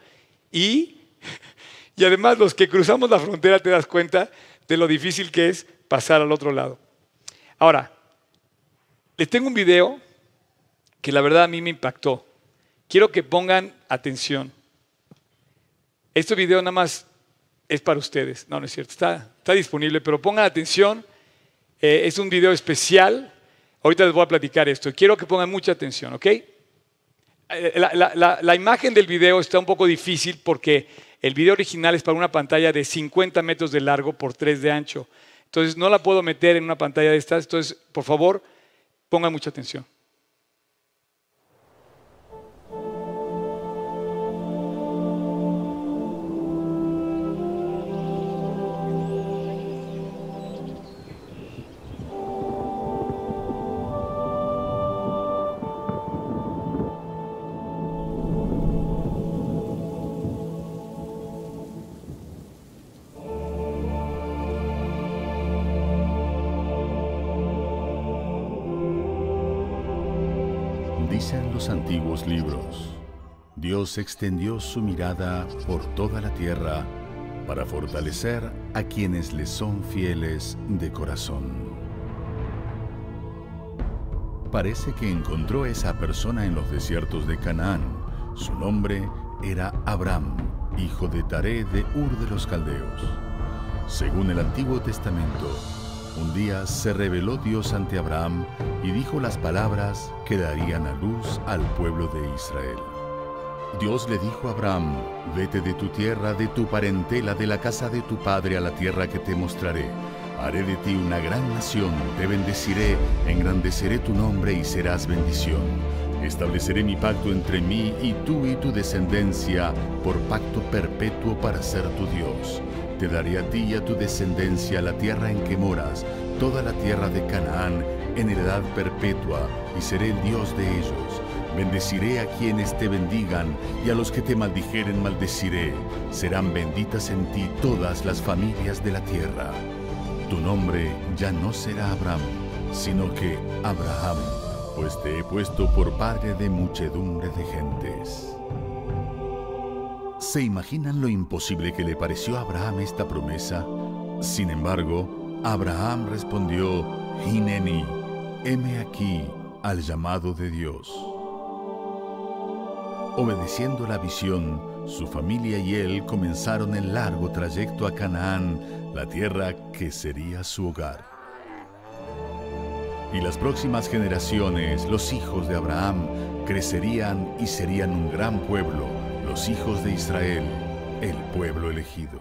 y [LAUGHS] Y además los que cruzamos la frontera te das cuenta de lo difícil que es pasar al otro lado. Ahora, les tengo un video que la verdad a mí me impactó. Quiero que pongan atención. Este video nada más es para ustedes. No, no es cierto. Está, disponible, pero pongan atención. Eh, es un video especial. Ahorita les voy a platicar esto. Quiero que pongan mucha atención, ¿ok? Eh, la, imagen del video está un poco difícil porque el video original es para una pantalla de 50 metros de largo por 3 de ancho. Entonces no la puedo meter en una pantalla de estas. Entonces, por favor, pongan mucha atención. Dios extendió su mirada por toda la tierra para fortalecer a quienes le son fieles de corazón. Parece que encontró esa persona en los desiertos de Canaán. Su nombre era Abraham, hijo de Taré de Ur de los Caldeos. Según el Antiguo Testamento, un día se reveló Dios ante Abraham y dijo las palabras que darían a luz al pueblo de Israel. Dios le dijo a Abraham, vete de tu tierra, de tu parentela, de la casa de tu padre a la tierra que te mostraré. Haré de ti una gran nación, te bendeciré, engrandeceré tu nombre y serás bendición. Estableceré mi pacto entre mí y tú y tu descendencia por pacto perpetuo para ser tu Dios te daré a ti y a tu descendencia la tierra en que moras, toda la tierra de Canaán, en heredad perpetua, y seré el Dios de ellos. Bendeciré a quienes te bendigan, y a los que te maldijeren maldeciré. Serán benditas en ti todas las familias de la tierra. Tu nombre ya no será Abraham, sino que Abraham, pues te he puesto por padre de muchedumbre de gentes. ¿Se imaginan lo imposible que le pareció a Abraham esta promesa? Sin embargo, Abraham respondió, Hineni, heme aquí al llamado de Dios. Obedeciendo la visión, su familia y él comenzaron el largo trayecto a Canaán, la tierra que sería su hogar. Y las próximas generaciones, los hijos de Abraham, crecerían y serían un gran pueblo, los hijos de Israel, el pueblo elegido.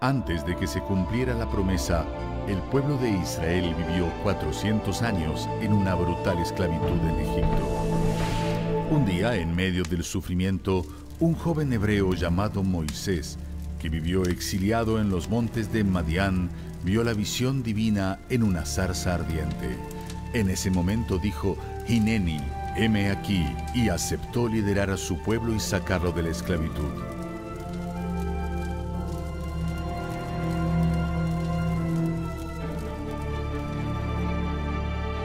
Antes de que se cumpliera la promesa, el pueblo de Israel vivió 400 años en una brutal esclavitud en Egipto. Un día, en medio del sufrimiento, un joven hebreo llamado Moisés, que vivió exiliado en los montes de Madián, vio la visión divina en una zarza ardiente. En ese momento dijo, Hineni, heme aquí, y aceptó liderar a su pueblo y sacarlo de la esclavitud.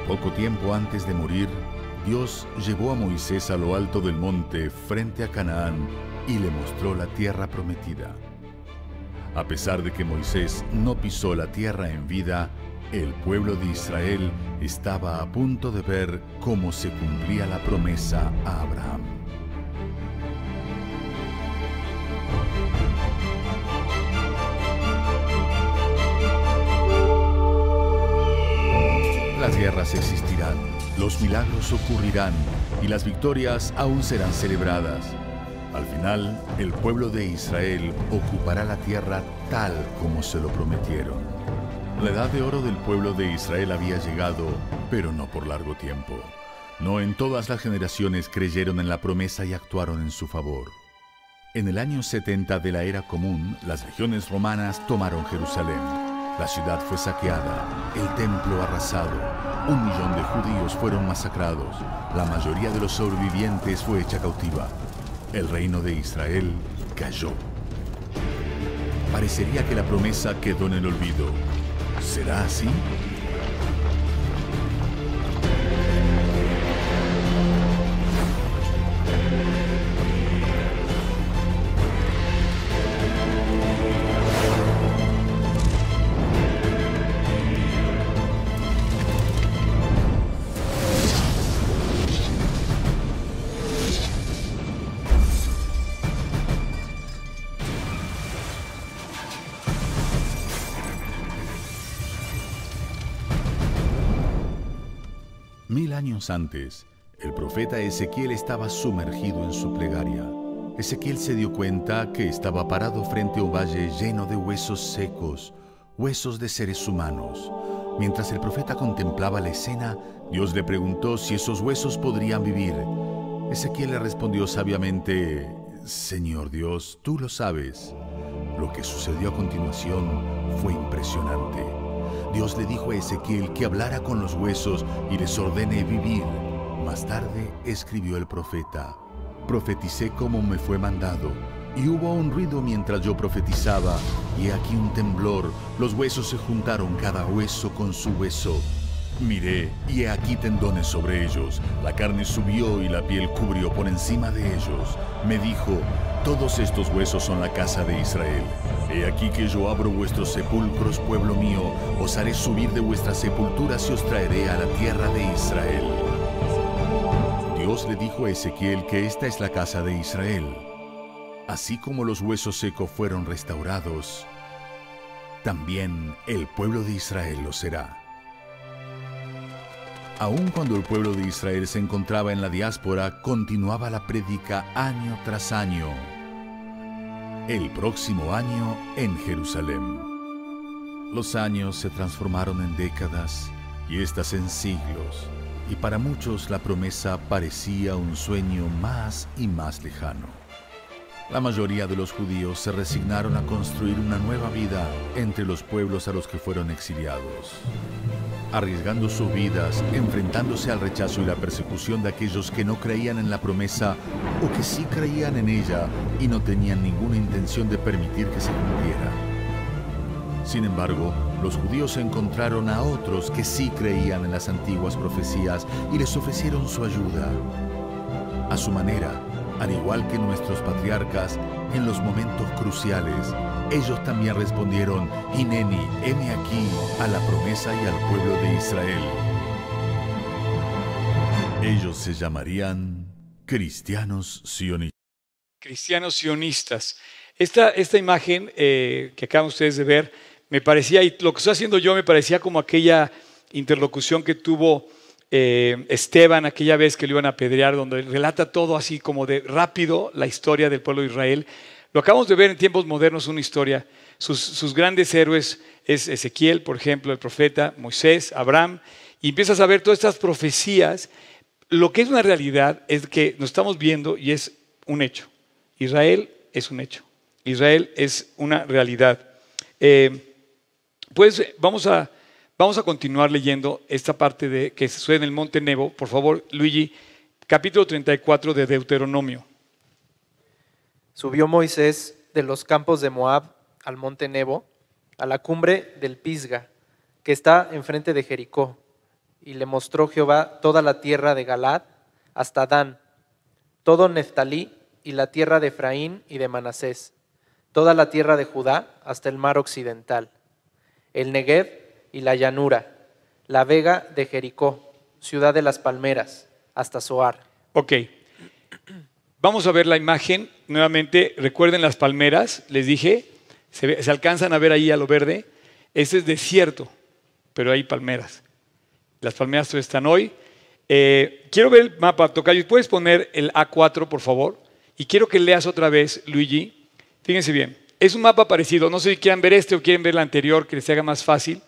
Poco tiempo antes de morir, Dios llevó a Moisés a lo alto del monte frente a Canaán y le mostró la tierra prometida. A pesar de que Moisés no pisó la tierra en vida, el pueblo de Israel estaba a punto de ver cómo se cumplía la promesa a Abraham. Las guerras existirán, los milagros ocurrirán y las victorias aún serán celebradas. Al final, el pueblo de Israel ocupará la tierra tal como se lo prometieron. La edad de oro del pueblo de Israel había llegado, pero no por largo tiempo. No en todas las generaciones creyeron en la promesa y actuaron en su favor. En el año 70 de la era común, las legiones romanas tomaron Jerusalén. La ciudad fue saqueada, el templo arrasado, un millón de judíos fueron masacrados, la mayoría de los sobrevivientes fue hecha cautiva. El reino de Israel cayó. Parecería que la promesa quedó en el olvido, ¿Será así? Mil años antes, el profeta Ezequiel estaba sumergido en su plegaria. Ezequiel se dio cuenta que estaba parado frente a un valle lleno de huesos secos, huesos de seres humanos. Mientras el profeta contemplaba la escena, Dios le preguntó si esos huesos podrían vivir. Ezequiel le respondió sabiamente, Señor Dios, tú lo sabes. Lo que sucedió a continuación fue impresionante. Dios le dijo a Ezequiel que hablara con los huesos y les ordene vivir. Más tarde escribió el profeta, profeticé como me fue mandado, y hubo un ruido mientras yo profetizaba, y aquí un temblor, los huesos se juntaron cada hueso con su hueso. Miré, y he aquí tendones sobre ellos, la carne subió y la piel cubrió por encima de ellos. Me dijo, todos estos huesos son la casa de Israel. He aquí que yo abro vuestros sepulcros, pueblo mío, os haré subir de vuestras sepulturas y os traeré a la tierra de Israel. Dios le dijo a Ezequiel que esta es la casa de Israel. Así como los huesos secos fueron restaurados, también el pueblo de Israel lo será. Aun cuando el pueblo de Israel se encontraba en la diáspora, continuaba la prédica año tras año. El próximo año en Jerusalén. Los años se transformaron en décadas y estas en siglos, y para muchos la promesa parecía un sueño más y más lejano. La mayoría de los judíos se resignaron a construir una nueva vida entre los pueblos a los que fueron exiliados arriesgando sus vidas, enfrentándose al rechazo y la persecución de aquellos que no creían en la promesa o que sí creían en ella y no tenían ninguna intención de permitir que se cumpliera. Sin embargo, los judíos encontraron a otros que sí creían en las antiguas profecías y les ofrecieron su ayuda. A su manera, al igual que nuestros patriarcas, en los momentos cruciales, ellos también respondieron, Ineni, heme aquí a la promesa y al pueblo de Israel. Ellos se llamarían cristianos sionistas. Cristianos sionistas. Esta, esta imagen eh, que acaban ustedes de ver, me parecía, y lo que estoy haciendo yo me parecía como aquella interlocución que tuvo eh, Esteban aquella vez que lo iban a apedrear, donde relata todo así como de rápido la historia del pueblo de Israel. Lo acabamos de ver en tiempos modernos, una historia. Sus, grandes héroes es Ezequiel, por ejemplo, el profeta, Moisés, Abraham, y empiezas a ver todas estas profecías. Lo que es una realidad es que nos estamos viendo y es un hecho. Israel es un hecho. Israel es una realidad. Eh, pues vamos a Vamos a continuar leyendo esta parte de que sucede en el Monte Nebo. Por favor, Luigi, capítulo 34 de Deuteronomio. Subió Moisés de los campos de Moab al Monte Nebo, a la cumbre del Pisga, que está enfrente de Jericó, y le mostró Jehová toda la tierra de Galad hasta Dan, todo Neftalí y la tierra de Efraín y de Manasés, toda la tierra de Judá hasta el mar occidental, el Negev y la llanura, la vega de Jericó, ciudad de las palmeras, hasta Zoar. Ok. Vamos a ver la imagen nuevamente. Recuerden las palmeras, les dije, se, alcanzan a ver ahí a lo verde. Este es desierto, pero hay palmeras. Las palmeras están hoy. Eh, quiero ver el mapa, Tocayo. ¿Puedes poner el A4, por favor? Y quiero que leas otra vez, Luigi. Fíjense bien. Es un mapa parecido. No sé si quieran ver este o quieren ver el anterior, que les haga más fácil.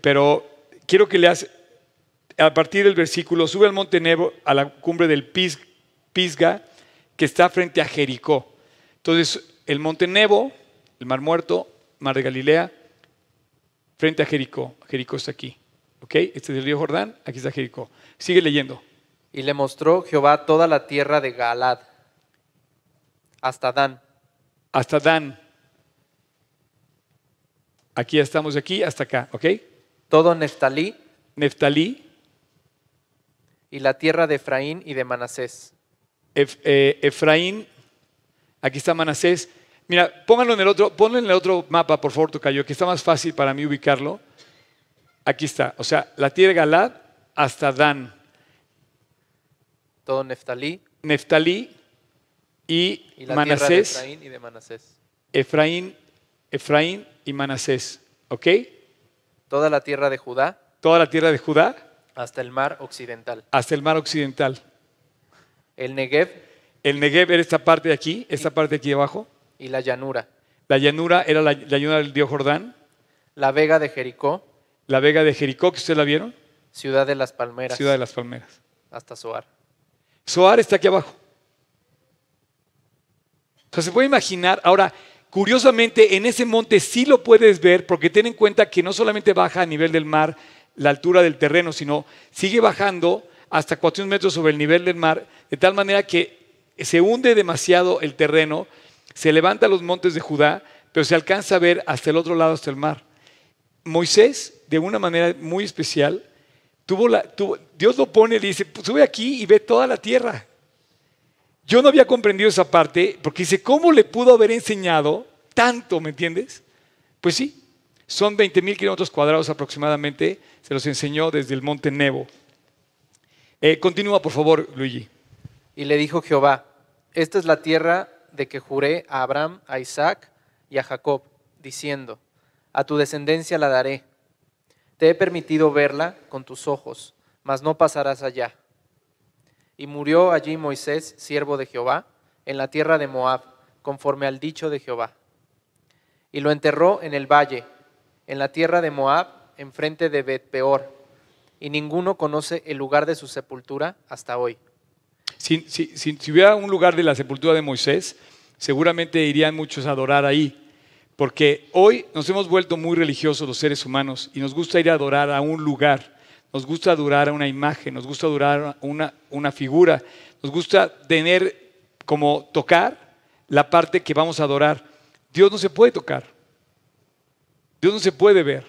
Pero quiero que leas a partir del versículo, sube al monte Nebo, a la cumbre del Pisga, que está frente a Jericó. Entonces, el monte Nebo, el mar muerto, mar de Galilea, frente a Jericó. Jericó está aquí. ¿Ok? Este es el río Jordán, aquí está Jericó. Sigue leyendo. Y le mostró Jehová toda la tierra de Galad, hasta Dan. Hasta Dan. Aquí estamos, aquí hasta acá, ¿ok? Todo Neftalí. Neftalí. Y la tierra de Efraín y de Manasés. Eh, Efraín, aquí está Manasés. Mira, pónganlo en el otro, ponlo en el otro mapa, por favor, Tocayo, que está más fácil para mí ubicarlo. Aquí está, o sea, la tierra de Galad hasta Dan. Todo Neftalí. Neftalí y, y la Manasés. Tierra de Efraín y de Manasés. Efraín, Efraín y Manasés. ¿Ok? Toda la tierra de Judá. Toda la tierra de Judá. hasta el mar occidental. hasta el mar occidental. El Negev El Negev era esta parte de aquí, esta parte de aquí abajo. y la llanura. La llanura era la, la llanura del río Jordán. La vega de Jericó, La vega de Jericó, que ustedes la vieron, ciudad de las palmeras, ciudad de las palmeras. hasta Zoar. Zoar está aquí abajo. O sea, se puede imaginar. Ahora, curiosamente, en ese monte sí lo puedes ver, porque ten en cuenta que no solamente baja a nivel del mar la altura del terreno, sino sigue bajando hasta 400 metros sobre el nivel del mar, de tal manera que se hunde demasiado el terreno, se levanta los montes de Judá, pero se alcanza a ver hasta el otro lado, hasta el mar. Moisés, de una manera muy especial, tuvo Dios lo pone le dice, "Pues sube aquí y ve toda la tierra. Yo no había comprendido esa parte, porque dice, ¿cómo le pudo haber enseñado tanto, me entiendes? Pues sí, son 20 mil kilómetros cuadrados aproximadamente, se los enseñó desde el monte Nebo. Eh, continúa, por favor, Luigi. Y le dijo Jehová, esta es la tierra de que juré a Abraham, a Isaac y a Jacob, diciendo, a tu descendencia la daré. Te he permitido verla con tus ojos, mas no pasarás allá. Y murió allí Moisés, siervo de Jehová, en la tierra de Moab, conforme al dicho de Jehová. Y lo enterró en el valle, en la tierra de Moab, enfrente de Bet-peor. Y ninguno conoce el lugar de su sepultura hasta hoy. Si, si- si- si hubiera un lugar de la sepultura de Moisés, seguramente irían muchos a adorar ahí. Porque hoy nos hemos vuelto muy religiosos los seres humanos y nos gusta ir a adorar a un lugar, nos gusta adorar a una imagen, nos gusta adorar una, una figura, nos gusta tener como tocar la parte que vamos a adorar. Dios no se puede tocar, Dios no se puede ver,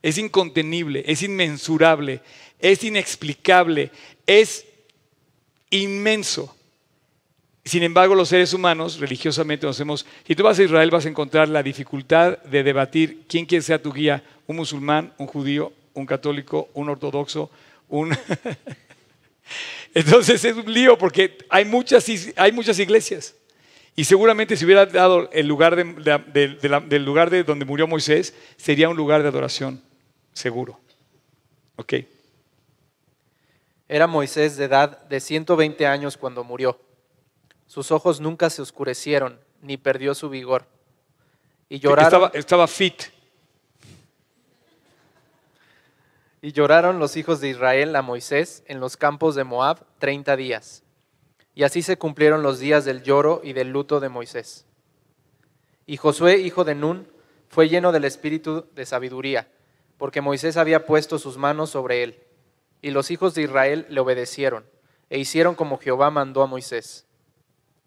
es incontenible, es inmensurable, es inexplicable, es inmenso. Sin embargo, los seres humanos religiosamente nos hemos... Si tú vas a Israel vas a encontrar la dificultad de debatir quién quiere ser tu guía, un musulmán, un judío, un católico, un ortodoxo, un... [LAUGHS] Entonces es un lío porque hay muchas, hay muchas iglesias. Y seguramente si hubiera dado el lugar de, de- de- de la- del lugar de donde murió Moisés, sería un lugar de adoración, seguro. ¿Ok? Era Moisés de edad de 120 años cuando murió. Sus ojos nunca se oscurecieron, ni perdió su vigor. Y lloraron, Estaba, estaba fit. Y lloraron los hijos de Israel a Moisés en los campos de Moab 30 días. Y así se cumplieron los días del lloro y del luto de Moisés. Y Josué, hijo de Nun, fue lleno del espíritu de sabiduría, porque Moisés había puesto sus manos sobre él. Y los hijos de Israel le obedecieron, e hicieron como Jehová mandó a Moisés.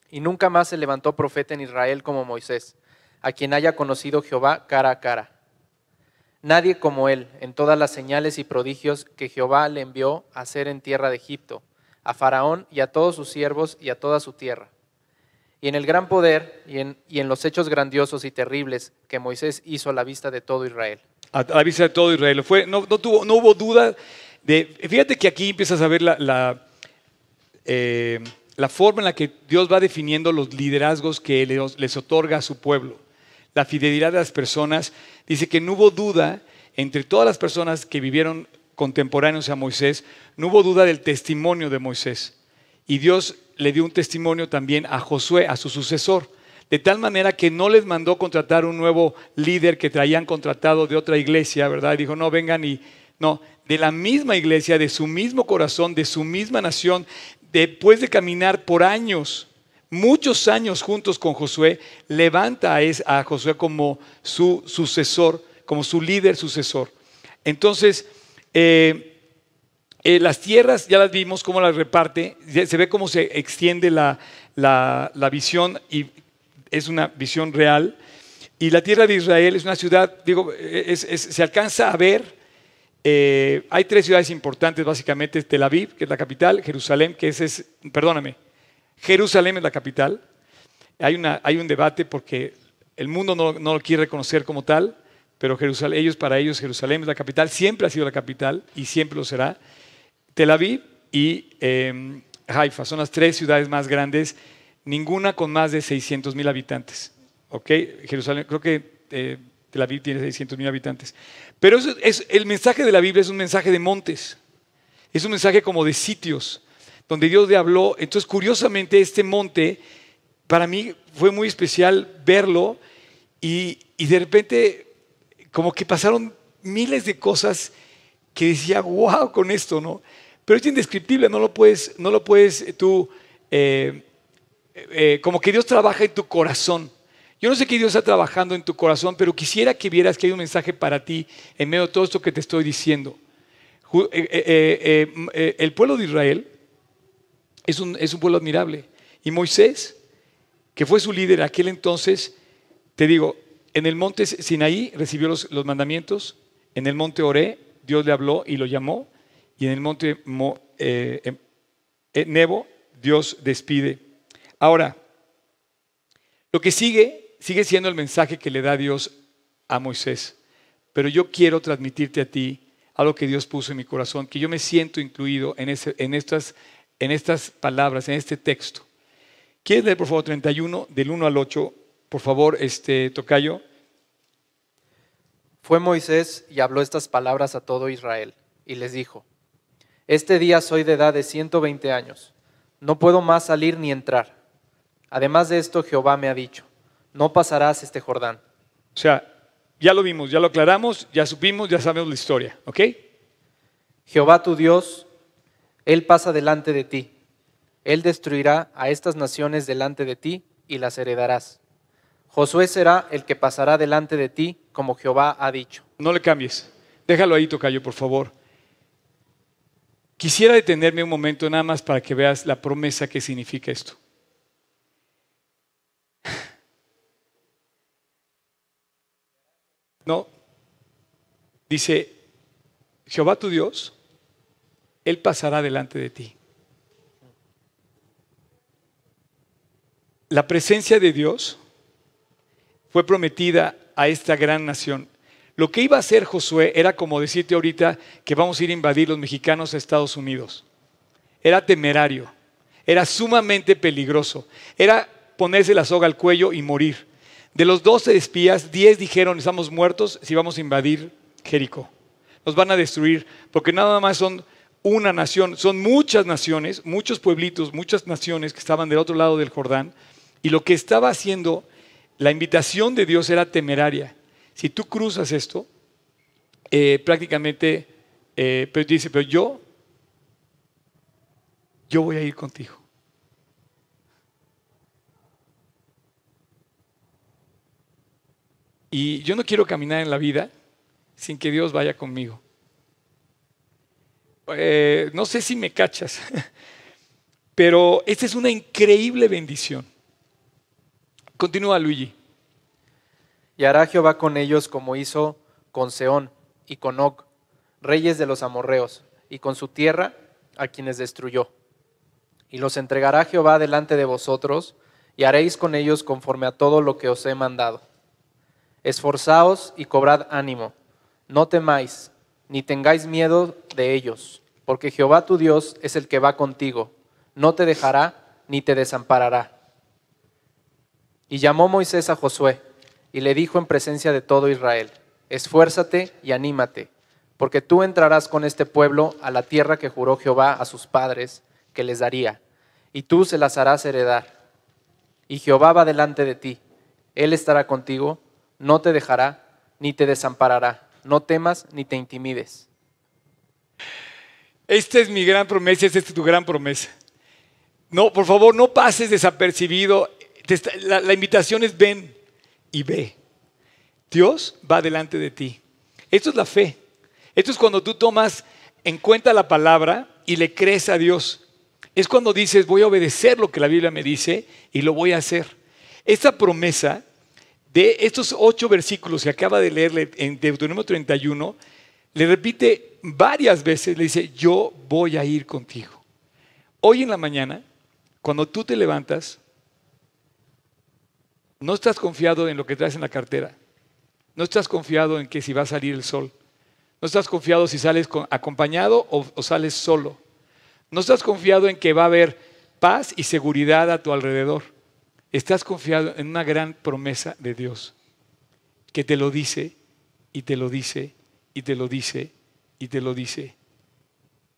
Y nunca más se levantó profeta en Israel como Moisés, a quien haya conocido Jehová cara a cara. Nadie como él en todas las señales y prodigios que Jehová le envió a hacer en tierra de Egipto, a Faraón y a todos sus siervos y a toda su tierra. Y en el gran poder y en, los hechos grandiosos y terribles que Moisés hizo a la vista de todo Israel. a la vista de todo Israel. No, hubo duda de. Fíjate que aquí empiezas a ver la, eh, forma en la que Dios va definiendo los liderazgos que les otorga a su pueblo. La fidelidad de las personas. Dice que no hubo duda entre todas las personas que vivieron contemporáneos a Moisés, no hubo duda del testimonio de Moisés. Y Dios le dio un testimonio también a Josué, a su sucesor. De tal manera que no les mandó contratar un nuevo líder que traían contratado de otra iglesia, ¿verdad? Dijo, no, vengan y... No, de la misma iglesia, de su mismo corazón, de su misma nación, después de caminar por años, muchos años juntos con Josué, levanta a, es- Josué como su sucesor, como su líder sucesor. Entonces, eh, eh, las tierras ya las vimos cómo las reparte, se ve cómo se extiende la, la- visión y es una visión real. Y la tierra de Israel es una ciudad, digo, es- es- se alcanza a ver. eh, hay tres ciudades importantes, básicamente, Tel Aviv, que es la capital, Jerusalén, que ese es, perdóname, Jerusalén es la capital. Hay, una, hay un debate porque el mundo no, no lo quiere reconocer como tal, pero Jerusalén, ellos, para ellos Jerusalén es la capital, siempre ha sido la capital y siempre lo será. Tel Aviv y eh, Haifa son las tres ciudades más grandes, ninguna con más de 600 mil habitantes. ¿ok? Jerusalén, creo que eh, Tel Aviv tiene 600 mil habitantes. Pero es- el mensaje de la Biblia es un mensaje de montes. Es un mensaje como de sitios, donde Dios le habló. Entonces, curiosamente, este monte, para mí fue muy especial verlo y, y de repente, como que pasaron miles de cosas que decía, wow, con esto, ¿no? Pero es indescriptible, no lo puedes, no lo puedes eh, tú, eh, eh, como que Dios trabaja en tu corazón. Yo no sé qué Dios está trabajando en tu corazón, pero quisiera que vieras que hay un mensaje para ti en medio de todo esto que te estoy diciendo. el pueblo de Israel es un, es un pueblo admirable. Y Moisés, que fue su líder aquel entonces, te digo, en el monte Sinaí recibió los, los mandamientos, en el monte Oré Dios le habló y lo llamó, y en el monte eh, em, eh, Nebo Dios despide. Ahora, lo que sigue sigue siendo el mensaje que le da Dios a Moisés, pero yo quiero transmitirte a ti algo que Dios puso en mi corazón, que yo me siento incluido en, en, estas, en estas palabras, en este texto. ¿Quieres leer por favor 31 del 1 al 8? Por favor, este tocayo. Fue Moisés y habló estas palabras a todo Israel, y les dijo, Este día soy de edad de 120 años, no puedo más salir ni entrar. Además de esto, Jehová me ha dicho, no pasarás este Jordán. O sea, ya lo vimos, ya lo aclaramos, ya supimos, ya sabemos la historia, ¿ok? Jehová tu Dios, Él pasa delante de ti. Él destruirá a estas naciones delante de ti y las heredarás. Josué será el que pasará delante de ti, como Jehová ha dicho. No le cambies. Déjalo ahí, Tocayo, por favor. Quisiera detenerme un momento nada más para que veas la promesa que significa esto. No. Dice, Jehová tu Dios, Él pasará delante de ti. La presencia de Dios fue prometida a esta gran nación. Lo que iba a hacer Josué era como decirte ahorita que vamos a ir a invadir los mexicanos a Estados Unidos. Era temerario, era sumamente peligroso, era ponerse la soga al cuello y morir. De los doce espías, diez dijeron, estamos muertos si vamos a invadir Jericó. Nos van a destruir, porque nada más son una nación, son muchas naciones, muchos pueblitos, muchas naciones que estaban del otro lado del Jordán, y lo que estaba haciendo la invitación de Dios era temeraria. Si tú cruzas esto, eh, prácticamente eh, pero dice, pero yo, yo voy a ir contigo. Y yo no quiero caminar en la vida sin que Dios vaya conmigo. Eh, no sé si me cachas, [LAUGHS] pero esta es una increíble bendición. Continúa Luigi. Y hará Jehová con ellos como hizo con Seón y con Og, reyes de los amorreos, y con su tierra a quienes destruyó. Y los entregará Jehová delante de vosotros, y haréis con ellos conforme a todo lo que os he mandado. Esforzaos y cobrad ánimo, no temáis, ni tengáis miedo de ellos, porque Jehová tu Dios es el que va contigo, no te dejará ni te desamparará. Y llamó Moisés a Josué y le dijo en presencia de todo Israel, esfuérzate y anímate, porque tú entrarás con este pueblo a la tierra que juró Jehová a sus padres que les daría, y tú se las harás heredar. Y Jehová va delante de ti, Él estará contigo, no te dejará ni te desamparará, no temas ni te intimides. Esta es mi gran promesa, esta es tu gran promesa. No, por favor, no pases desapercibido la, invitación es ven y ve. Dios va delante de ti. Esto es la fe. Esto es cuando tú tomas en cuenta la palabra y le crees a Dios. Es cuando dices, voy a obedecer lo que la Biblia me dice y lo voy a hacer. Esta promesa de estos ocho versículos que acaba de leerle en Deuteronomio 31, le repite varias veces, le dice, yo voy a ir contigo. Hoy en la mañana, cuando tú te levantas, no estás confiado en lo que traes en la cartera. No estás confiado en que si va a salir el sol. No estás confiado si sales acompañado o sales solo. No estás confiado en que va a haber paz y seguridad a tu alrededor. Estás confiado en una gran promesa de Dios que te lo dice y te lo dice y te lo dice y te lo dice.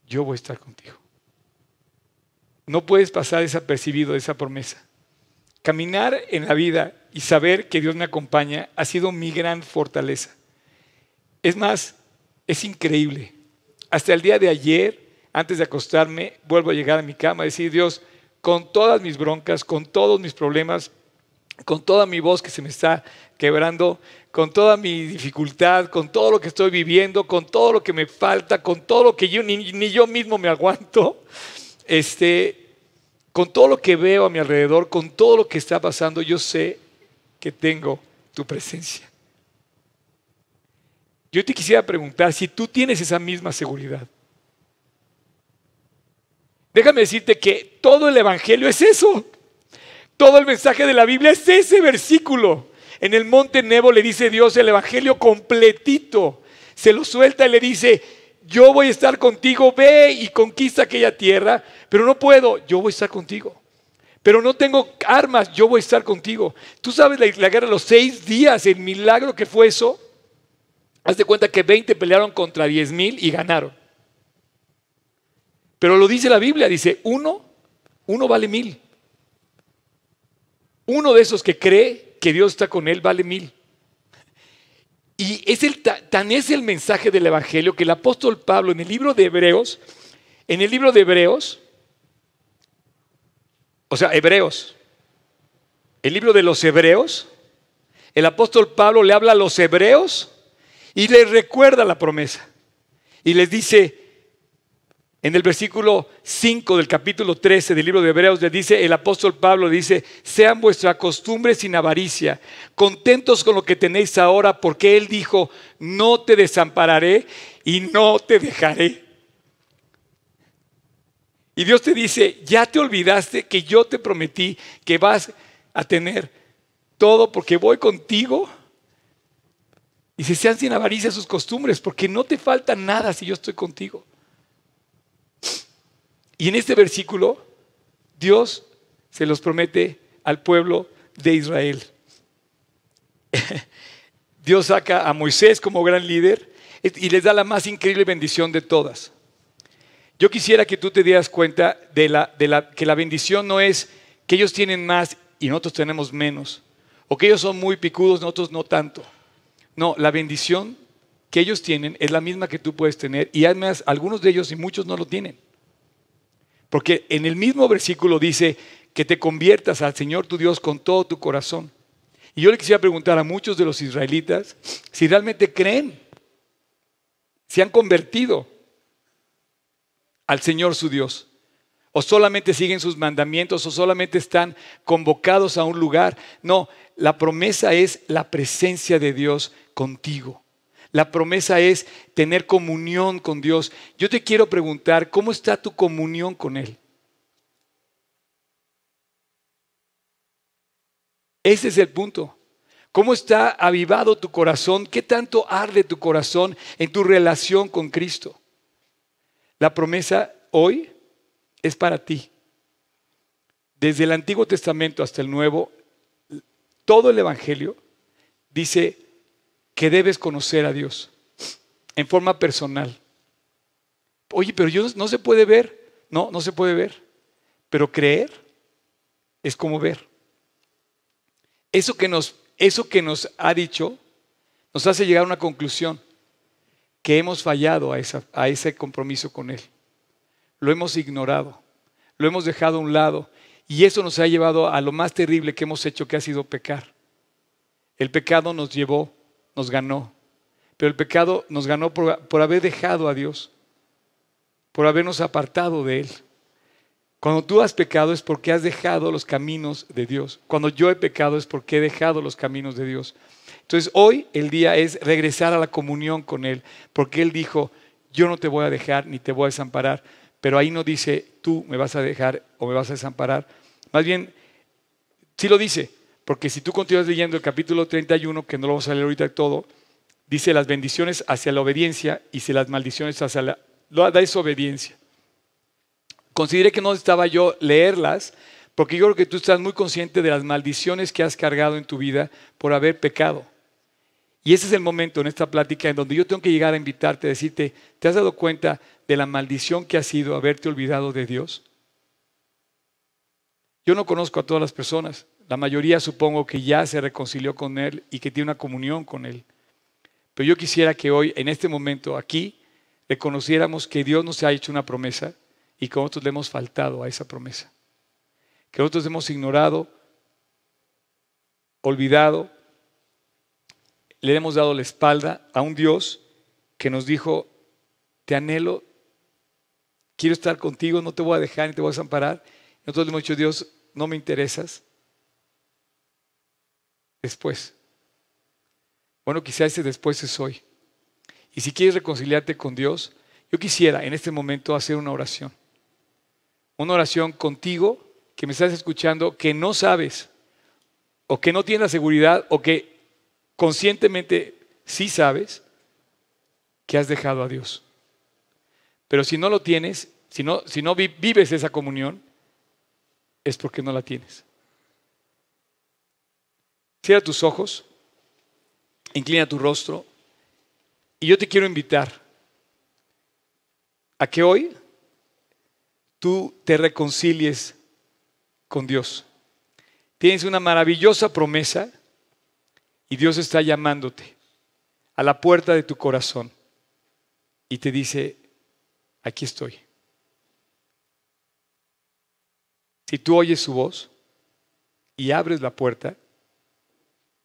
yo voy a estar contigo. No puedes pasar desapercibido de esa promesa. Caminar en la vida y saber que Dios me acompaña ha sido mi gran fortaleza. Es más, es increíble. Hasta el día de ayer, antes de acostarme, vuelvo a llegar a mi cama y decir, Dios, con todas mis broncas, con todos mis problemas, con toda mi voz que se me está quebrando, con toda mi dificultad, con todo lo que estoy viviendo, con todo lo que me falta, con todo lo que yo ni, yo mismo me aguanto, este, con todo lo que veo a mi alrededor, con todo lo que está pasando, yo sé que tengo tu presencia. Yo te quisiera preguntar si tú tienes esa misma seguridad. Déjame decirte que todo el Evangelio es eso. Todo el mensaje de la Biblia es ese versículo. En el monte Nebo le dice Dios el Evangelio completito. Se lo suelta y le dice, yo voy a estar contigo, ve y conquista aquella tierra, pero no puedo, yo voy a estar contigo. Pero no tengo armas, yo voy a estar contigo. Tú sabes la, guerra de los seis días, el milagro que fue eso. Haz de cuenta que 20 pelearon contra 10 mil y ganaron. Pero lo dice la Biblia, dice, uno, uno vale mil. Uno de esos que cree que Dios está con él vale mil. Y es el, tan es el mensaje del Evangelio que el apóstol Pablo en el libro de Hebreos, en el libro de Hebreos, o sea, Hebreos, el libro de los Hebreos, el apóstol Pablo le habla a los Hebreos y les recuerda la promesa. Y les dice, en el versículo 5 del capítulo 13 del libro de Hebreos le dice, el apóstol Pablo dice, sean vuestra costumbre sin avaricia, contentos con lo que tenéis ahora, porque Él dijo, no te desampararé y no te dejaré. Y Dios te dice, ya te olvidaste que yo te prometí que vas a tener todo porque voy contigo. Y si sean sin avaricia sus costumbres, porque no te falta nada si yo estoy contigo. Y en este versículo, Dios se los promete al pueblo de Israel. [LAUGHS] Dios saca a Moisés como gran líder y les da la más increíble bendición de todas. Yo quisiera que tú te dieras cuenta de, la, de la, que la bendición no es que ellos tienen más y nosotros tenemos menos, o que ellos son muy picudos, nosotros no tanto. No, la bendición que ellos tienen es la misma que tú puedes tener y además algunos de ellos y muchos no lo tienen. Porque en el mismo versículo dice que te conviertas al Señor tu Dios con todo tu corazón. Y yo le quisiera preguntar a muchos de los israelitas si realmente creen, si han convertido al Señor su Dios, o solamente siguen sus mandamientos, o solamente están convocados a un lugar. No, la promesa es la presencia de Dios contigo. La promesa es tener comunión con Dios. Yo te quiero preguntar, ¿cómo está tu comunión con Él? Ese es el punto. ¿Cómo está avivado tu corazón? ¿Qué tanto arde tu corazón en tu relación con Cristo? La promesa hoy es para ti. Desde el Antiguo Testamento hasta el Nuevo, todo el Evangelio dice que debes conocer a Dios en forma personal. Oye, pero yo no se puede ver. No, no se puede ver. Pero creer es como ver. Eso que nos, eso que nos ha dicho nos hace llegar a una conclusión, que hemos fallado a, a ese compromiso con Él. Lo hemos ignorado, lo hemos dejado a un lado y eso nos ha llevado a lo más terrible que hemos hecho, que ha sido pecar. El pecado nos llevó nos ganó. Pero el pecado nos ganó por, haber dejado a Dios, por habernos apartado de Él. Cuando tú has pecado es porque has dejado los caminos de Dios. Cuando yo he pecado es porque he dejado los caminos de Dios. Entonces hoy el día es regresar a la comunión con Él, porque Él dijo, yo no te voy a dejar ni te voy a desamparar, pero ahí no dice, tú me vas a dejar o me vas a desamparar. Más bien, sí lo dice, porque si tú continúas leyendo el capítulo 31, que no lo vamos a leer ahorita todo, dice las bendiciones hacia la obediencia y si las maldiciones hacia la, la desobediencia. Consideré que no estaba yo leerlas, porque yo creo que tú estás muy consciente de las maldiciones que has cargado en tu vida por haber pecado. Y ese es el momento en esta plática en donde yo tengo que llegar a invitarte, a decirte, ¿te has dado cuenta de la maldición que ha sido haberte olvidado de Dios? Yo no conozco a todas las personas. La mayoría supongo que ya se reconcilió con Él y que tiene una comunión con Él. Pero yo quisiera que hoy, en este momento, aquí, reconociéramos que Dios nos ha hecho una promesa y que nosotros le hemos faltado a esa promesa. Que nosotros hemos ignorado, olvidado, le hemos dado la espalda a un Dios que nos dijo, te anhelo, quiero estar contigo, no te voy a dejar ni te voy a desamparar. Nosotros le hemos dicho, Dios, no me interesas. Después. Bueno, quizá ese después es hoy. Y si quieres reconciliarte con Dios, yo quisiera en este momento hacer una oración. Una oración contigo que me estás escuchando, que no sabes, o que no tienes la seguridad, o que conscientemente sí sabes que has dejado a Dios. Pero si no lo tienes, si no, si no vives esa comunión, es porque no la tienes. Cierra tus ojos, inclina tu rostro y yo te quiero invitar a que hoy tú te reconcilies con Dios. Tienes una maravillosa promesa y Dios está llamándote a la puerta de tu corazón y te dice, aquí estoy. Si tú oyes su voz y abres la puerta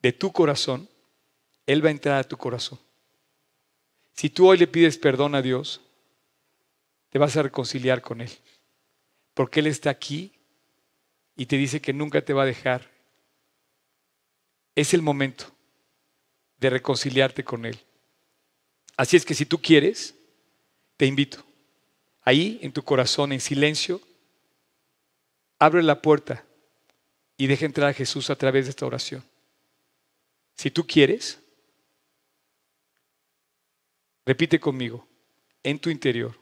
de tu corazón, Él va a entrar a tu corazón. Si tú hoy le pides perdón a Dios, te vas a reconciliar con Él. Porque Él está aquí y te dice que nunca te va a dejar. Es el momento de reconciliarte con Él. Así es que si tú quieres, te invito, ahí en tu corazón, en silencio, abre la puerta y deja entrar a Jesús a través de esta oración. Si tú quieres, repite conmigo, en tu interior,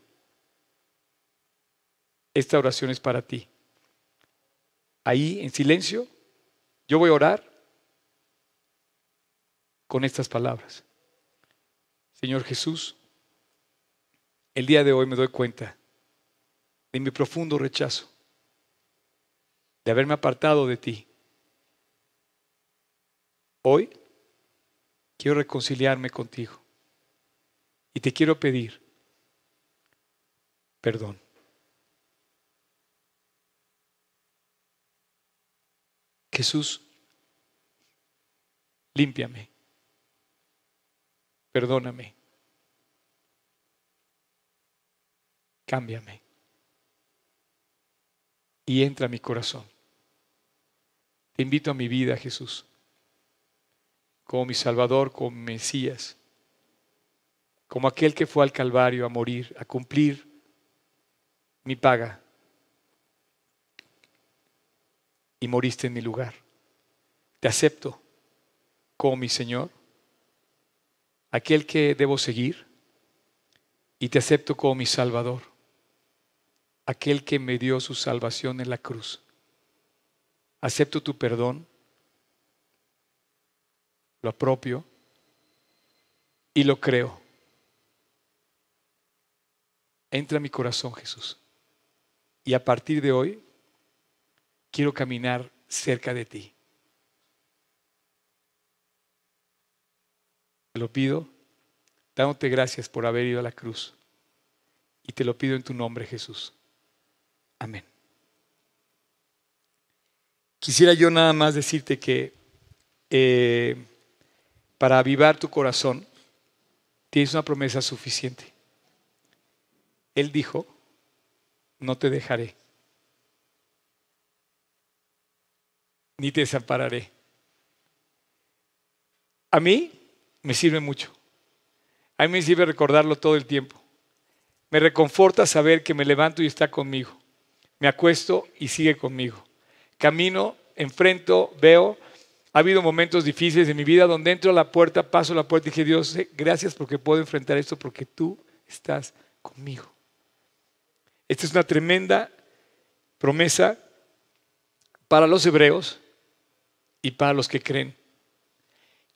esta oración es para ti. Ahí, en silencio, yo voy a orar con estas palabras. Señor Jesús, el día de hoy me doy cuenta de mi profundo rechazo, de haberme apartado de ti. Hoy quiero reconciliarme contigo. Y te quiero pedir perdón. Jesús, límpiame. Perdóname, cámbiame. Y entra a mi corazón. Te invito a mi vida, Jesús, como mi Salvador, como mi Mesías, como aquel que fue al Calvario a morir, a cumplir mi paga y moriste en mi lugar. Te acepto como mi Señor aquel que debo seguir y te acepto como mi Salvador, aquel que me dio su salvación en la cruz. Acepto tu perdón, lo apropio y lo creo. Entra en mi corazón, Jesús. Y a partir de hoy, quiero caminar cerca de ti. Te lo pido, dándote gracias por haber ido a la cruz. Y te lo pido en tu nombre, Jesús. Amén. Quisiera yo nada más decirte que eh, para avivar tu corazón tienes una promesa suficiente. Él dijo, no te dejaré, ni te desampararé. A mí me sirve mucho. A mí me sirve recordarlo todo el tiempo. Me reconforta saber que me levanto y está conmigo. Me acuesto y sigue conmigo. Camino, enfrento, veo. Ha habido momentos difíciles en mi vida donde entro a la puerta, paso la puerta y dije, Dios, gracias porque puedo enfrentar esto porque tú estás conmigo. Esta es una tremenda promesa para los hebreos y para los que creen.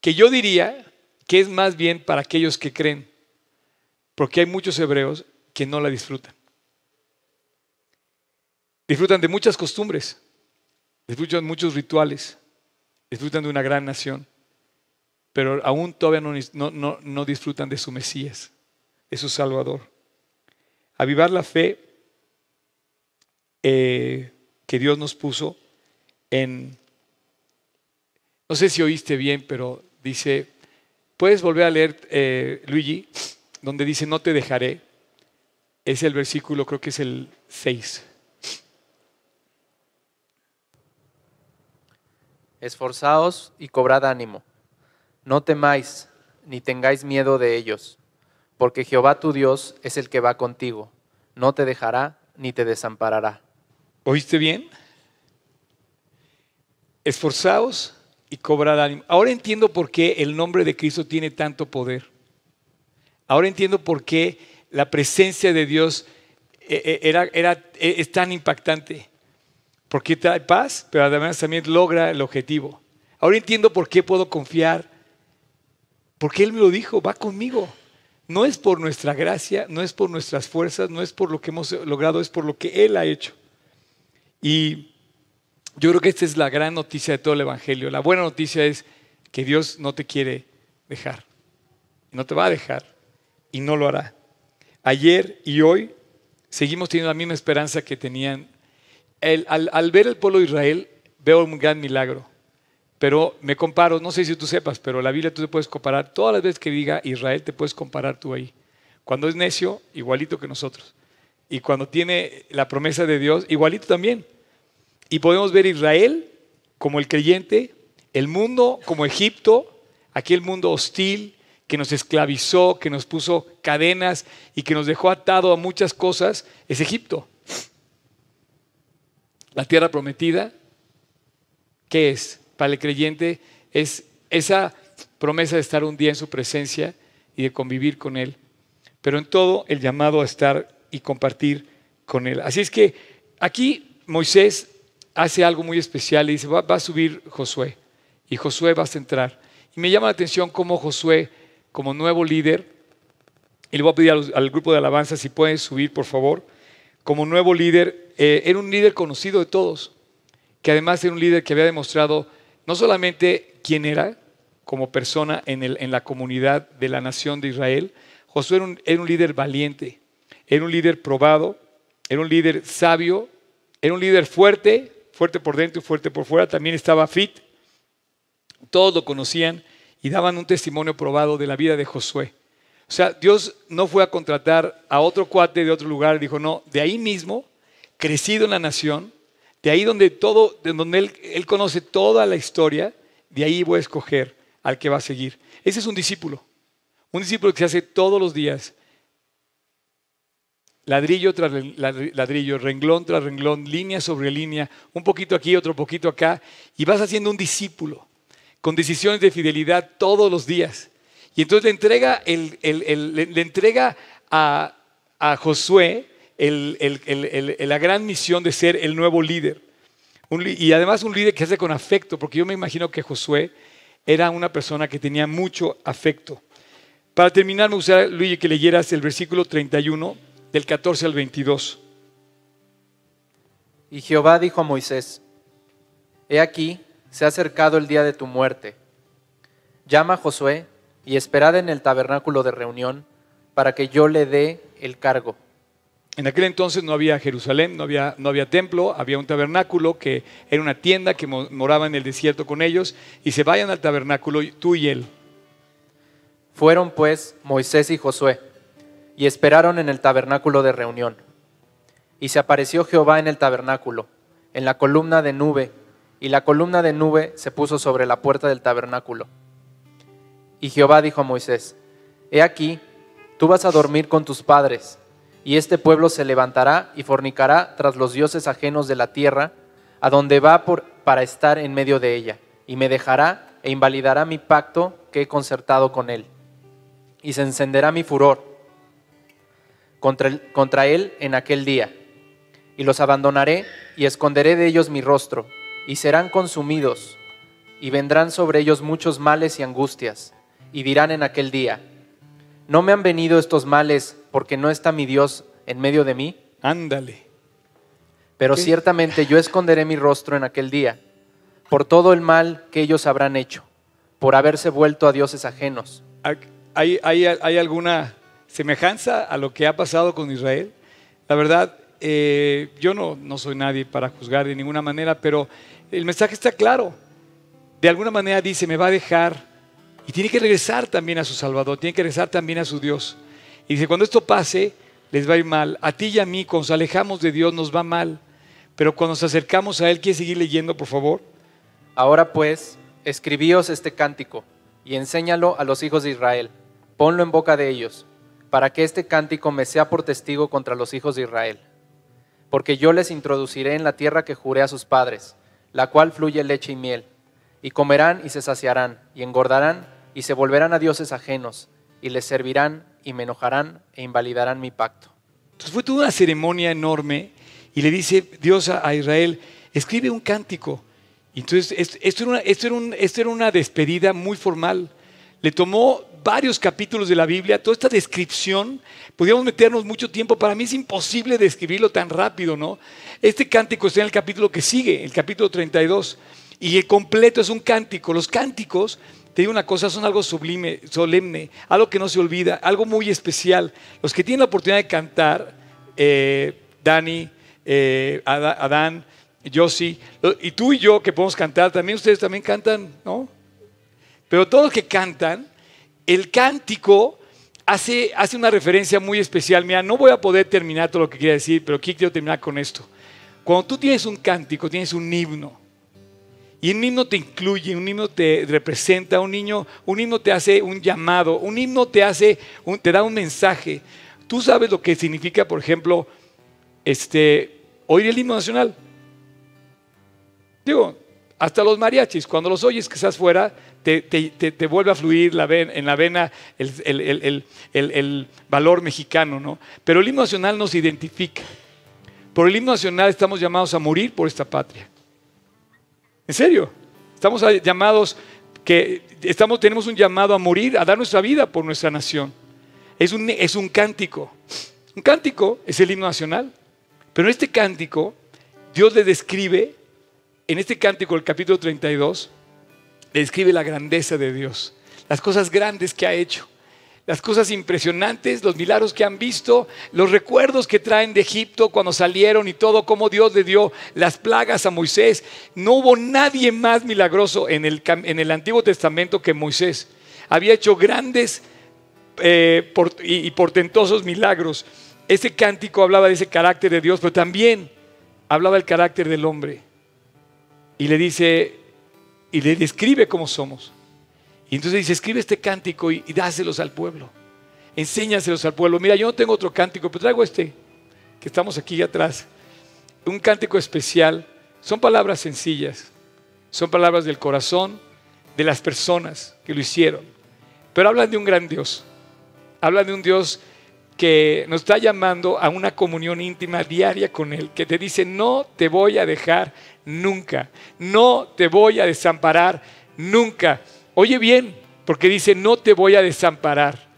Que yo diría que es más bien para aquellos que creen, porque hay muchos hebreos que no la disfrutan. Disfrutan de muchas costumbres, disfrutan muchos rituales, disfrutan de una gran nación, pero aún todavía no, no disfrutan de su Mesías, de su Salvador. Avivar la fe eh, que Dios nos puso en, no sé si oíste bien, pero dice, puedes volver a leer, eh, Luigi, donde dice, no te dejaré. Es el versículo, creo que es el 6. Esforzaos y cobrad ánimo. No temáis, ni tengáis miedo de ellos, porque Jehová tu Dios es el que va contigo. No te dejará ni te desamparará. ¿Oíste bien? Esforzaos y cobrad ánimo. Ahora entiendo por qué el nombre de Cristo tiene tanto poder. Ahora entiendo por qué la presencia de Dios eh, eh, era, eh, es tan impactante. Porque trae paz, pero además también logra el objetivo. Ahora entiendo por qué puedo confiar. Porque Él me lo dijo, va conmigo. No es por nuestra gracia, no es por nuestras fuerzas, no es por lo que hemos logrado, es por lo que Él ha hecho. Y yo creo que esta es la gran noticia de todo el Evangelio. La buena noticia es que Dios no te quiere dejar. No te va a dejar y no lo hará. Ayer y hoy seguimos teniendo la misma esperanza que tenían. Al, ver el pueblo de Israel, veo un gran milagro. Pero me comparo, no sé si tú sepas, pero la Biblia tú te puedes comparar. Todas las veces que diga Israel, te puedes comparar tú ahí. Cuando es necio, igualito que nosotros. Y cuando tiene la promesa de Dios, igualito también. Y podemos ver Israel como el creyente, el mundo como Egipto, aquel mundo hostil que nos esclavizó, que nos puso cadenas y que nos dejó atado a muchas cosas, es Egipto. La tierra prometida, ¿qué es? Para el creyente es esa promesa de estar un día en su presencia y de convivir con Él. Pero en todo el llamado a estar y compartir con Él. Así es que aquí Moisés hace algo muy especial y dice, va, a subir Josué y Josué va a centrar. Y me llama la atención cómo Josué, como nuevo líder, y le voy a pedir al, grupo de alabanza si pueden subir, por favor, como nuevo líder, eh, era un líder conocido de todos, que además era un líder que había demostrado no solamente quién era como persona en, la comunidad de la nación de Israel, Josué era un, era un líder valiente, era un líder probado, era un líder sabio, era un líder fuerte, fuerte por dentro y fuerte por fuera, también estaba fit. Todos lo conocían y daban un testimonio probado de la vida de Josué. O sea, Dios no fue a contratar a otro cuate de otro lugar, dijo, no, de ahí mismo, crecido en la nación, de ahí donde todo, de donde él, él conoce toda la historia, de ahí voy a escoger al que va a seguir. Ese es un discípulo. Un discípulo que se hace todos los días ladrillo tras ladrillo, renglón tras renglón, línea sobre línea, un poquito aquí, otro poquito acá, y vas haciendo un discípulo con decisiones de fidelidad todos los días. Y entonces le entrega, le entrega a, Josué la gran misión de ser el nuevo líder. y además un líder que hace con afecto, porque yo me imagino que Josué era una persona que tenía mucho afecto. Para terminar, me gustaría, Luis, que leyeras el versículo 31 del 14 al 22. Y Jehová dijo a Moisés, He aquí, se ha acercado el día de tu muerte. Llama a Josué y esperad en el tabernáculo de reunión para que yo le dé el cargo. En aquel entonces no había Jerusalén, no había, no había templo, había un tabernáculo que era una tienda que moraba en el desierto con ellos y se vayan al tabernáculo tú y él. Fueron pues Moisés y Josué y esperaron en el tabernáculo de reunión. Y se apareció Jehová en el tabernáculo, en la columna de nube, y la columna de nube se puso sobre la puerta del tabernáculo. Y Jehová dijo a Moisés, He aquí, tú vas a dormir con tus padres, y este pueblo se levantará y fornicará tras los dioses ajenos de la tierra, a donde va por, para estar en medio de ella, y me dejará e invalidará mi pacto que he concertado con él. Y se encenderá mi furor contra, él en aquel día. Y los abandonaré y esconderé de ellos mi rostro, y serán consumidos, y vendrán sobre ellos muchos males y angustias, y dirán en aquel día, ¿no me han venido estos males porque no está mi Dios en medio de mí? Ándale. Pero ¿Qué? ciertamente yo esconderé mi rostro en aquel día, por todo el mal que ellos habrán hecho, por haberse vuelto a dioses ajenos. ¿Hay, hay, hay alguna semejanza a lo que ha pasado con Israel? La verdad, eh, yo no, no soy nadie para juzgar de ninguna manera, pero el mensaje está claro. De alguna manera dice, me va a dejar y tiene que regresar también a su Salvador, tiene que regresar también a su Dios. Y dice, cuando esto pase, les va a ir mal. A ti y a mí, cuando nos alejamos de Dios, nos va mal. Pero cuando nos acercamos a Él, ¿quieres seguir leyendo, por favor? Ahora pues, escribíos este cántico y enséñalo a los hijos de Israel. Ponlo en boca de ellos, para que este cántico me sea por testigo contra los hijos de Israel. Porque yo les introduciré en la tierra que juré a sus padres, la cual fluye leche y miel. Y comerán y se saciarán, y engordarán, y se volverán a dioses ajenos, y les servirán, y me enojarán, e invalidarán mi pacto. Entonces fue toda una ceremonia enorme y le dice Dios a, Israel, escribe un cántico. Entonces es- esto era, una, era una despedida muy formal. Le tomó varios capítulos de la Biblia, toda esta descripción, podríamos meternos mucho tiempo, para mí es imposible describirlo tan rápido, ¿no? Este cántico está en el capítulo que sigue, el capítulo 32, y el completo es un cántico. Los cánticos, te digo una cosa, son algo sublime, solemne, algo que no se olvida, algo muy especial. Los que tienen la oportunidad de cantar, eh, Dani, eh, Adán, Yossi, y tú y yo que podemos cantar, también ustedes también cantan, ¿no? Pero todos los que cantan, el cántico hace, hace una referencia muy especial. Mira, no voy a poder terminar todo lo que quería decir, pero aquí quiero terminar con esto. Cuando tú tienes un cántico, tienes un himno. Y un himno te incluye, un himno te representa, un, niño, un himno te hace un llamado, un himno te hace, un- te da un mensaje. Tú sabes lo que significa, por ejemplo, este, oír el himno nacional. Digo, hasta los mariachis, cuando los oyes que estás fuera, te, te- vuelve a fluir en la vena el- el valor mexicano, ¿no? Pero el himno nacional nos identifica. Por el himno nacional estamos llamados a morir por esta patria. En serio, estamos llamados que estamos, tenemos un llamado a morir, a dar nuestra vida por nuestra nación. Es un, es un cántico. Un cántico es el himno nacional. Pero en este cántico, Dios le describe, en este cántico, el capítulo 32, le describe la grandeza de Dios, las cosas grandes que ha hecho, las cosas impresionantes, los milagros que han visto, los recuerdos que traen de Egipto cuando salieron y todo, cómo Dios le dio las plagas a Moisés. No hubo nadie más milagroso en el, en el Antiguo Testamento que Moisés. Había hecho grandes eh, y, y portentosos milagros. Ese cántico hablaba de ese carácter de Dios, pero también hablaba del carácter del hombre. Y le dice, y le describe cómo somos. Y entonces dice, escribe este cántico y, dáselos al pueblo. Enséñaselos al pueblo. Mira, yo no tengo otro cántico, pero traigo este, que estamos aquí atrás. Un cántico especial. Son palabras sencillas. Son palabras del corazón de las personas que lo hicieron. Pero hablan de un gran Dios. Hablan de un Dios que nos está llamando a una comunión íntima diaria con Él, que te dice, no te voy a dejar nunca, no te voy a desamparar nunca. Oye bien, porque dice, no te voy a desamparar.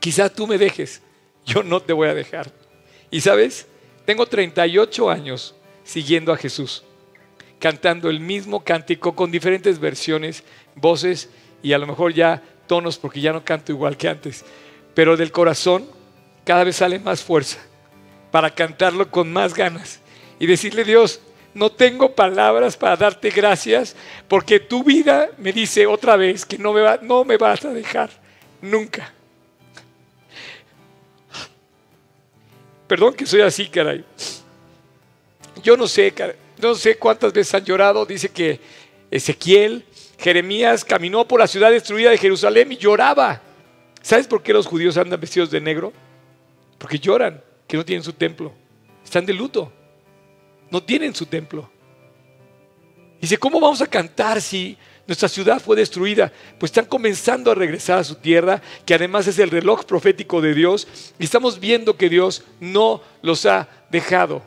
Quizás tú me dejes, yo no te voy a dejar. Y sabes, tengo 38 años siguiendo a Jesús, cantando el mismo cántico con diferentes versiones, voces y a lo mejor ya tonos, porque ya no canto igual que antes. Pero del corazón cada vez sale más fuerza para cantarlo con más ganas y decirle, Dios, no tengo palabras para darte gracias porque tu vida me dice otra vez que no me, va- no me vas a dejar nunca. Perdón que soy así, caray. Yo no sé, no sé cuántas veces han llorado. Dice que Ezequiel, Jeremías caminó por la ciudad destruida de Jerusalén y lloraba. ¿Sabes por qué los judíos andan vestidos de negro? Porque lloran que no tienen su templo. Están de luto. No tienen su templo. Dice, ¿cómo vamos a cantar si nuestra ciudad fue destruida? Pues están comenzando a regresar a su tierra, que además es el reloj profético de Dios, y estamos viendo que Dios no los ha dejado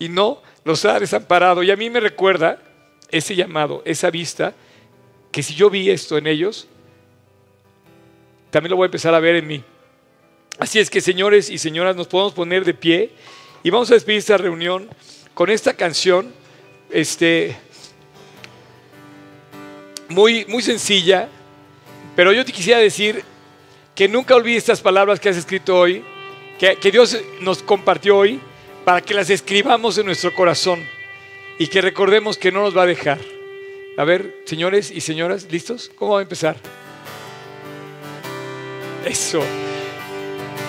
y no los ha desamparado. Y a mí me recuerda ese llamado, esa vista, que si yo vi esto en ellos, también lo voy a empezar a ver en mí. Así es que, señores y señoras, nos podemos poner de pie y vamos a despedir esta reunión con esta canción, este, muy, muy sencilla, pero yo te quisiera decir que nunca olvides estas palabras que has escrito hoy, que, que Dios nos compartió hoy, para que las escribamos en nuestro corazón y que recordemos que no nos va a dejar. A ver, señores y señoras, ¿listos? ¿Cómo va a empezar? Eso.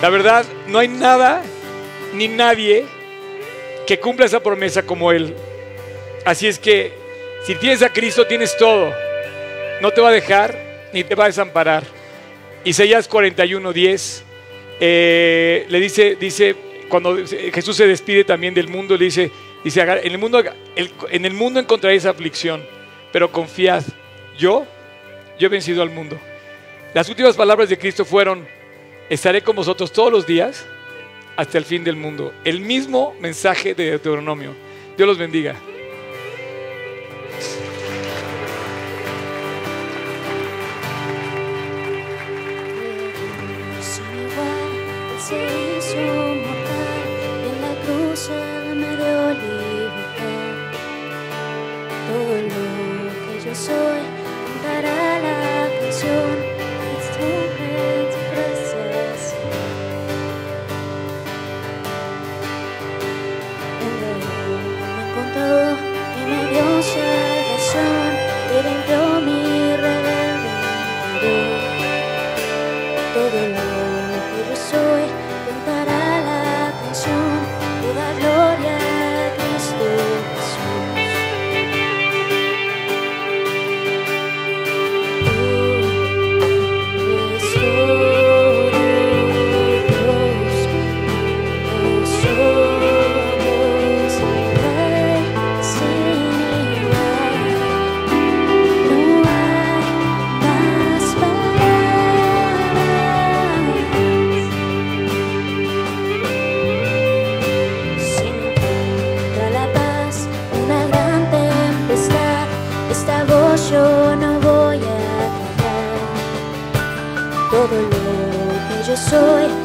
La verdad, no hay nada ni nadie que cumpla esa promesa como Él. Así es que si tienes a Cristo, tienes todo. No te va a dejar ni te va a desamparar. Isaías 41, 10 eh, le dice, dice, cuando Jesús se despide también del mundo, le dice, dice en, el mundo, en el mundo encontraréis aflicción, pero confiad, yo, yo he vencido al mundo. Las últimas palabras de Cristo fueron, estaré con vosotros todos los días hasta el fin del mundo. El mismo mensaje de Deuteronomio. Dios los bendiga. Soy la. Que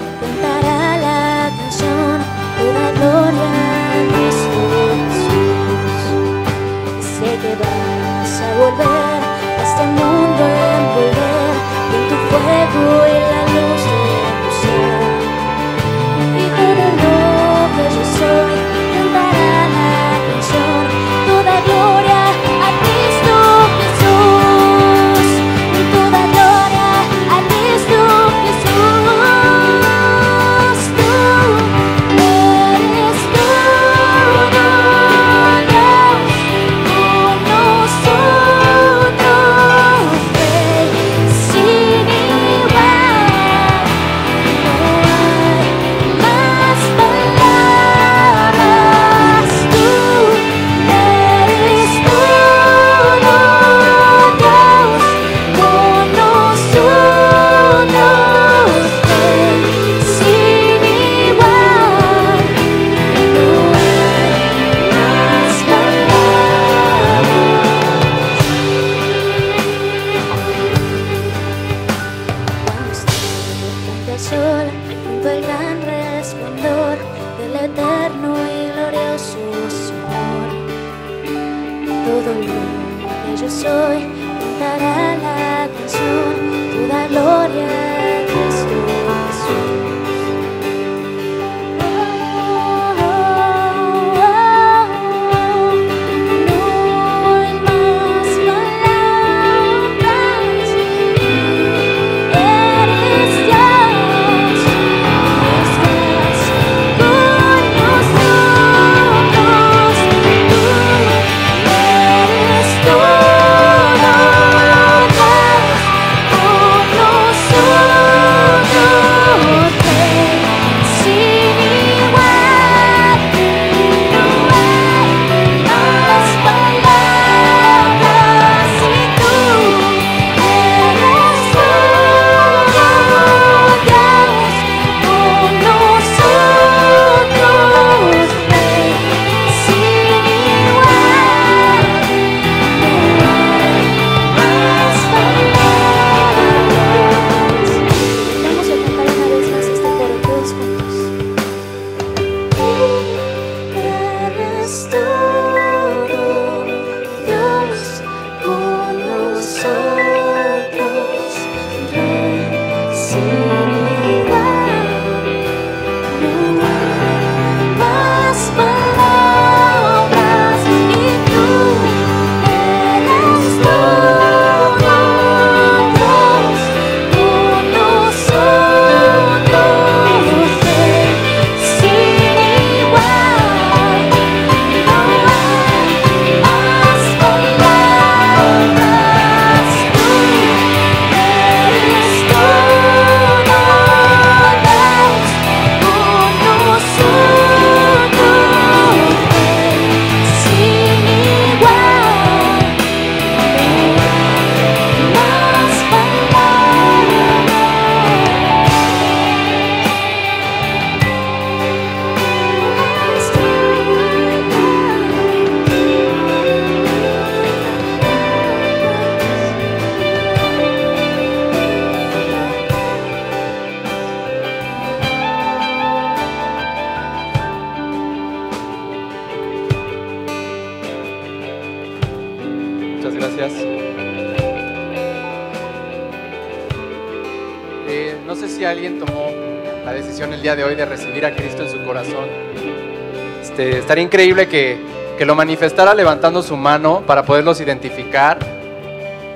estaría increíble que, que lo manifestara levantando su mano para poderlos identificar.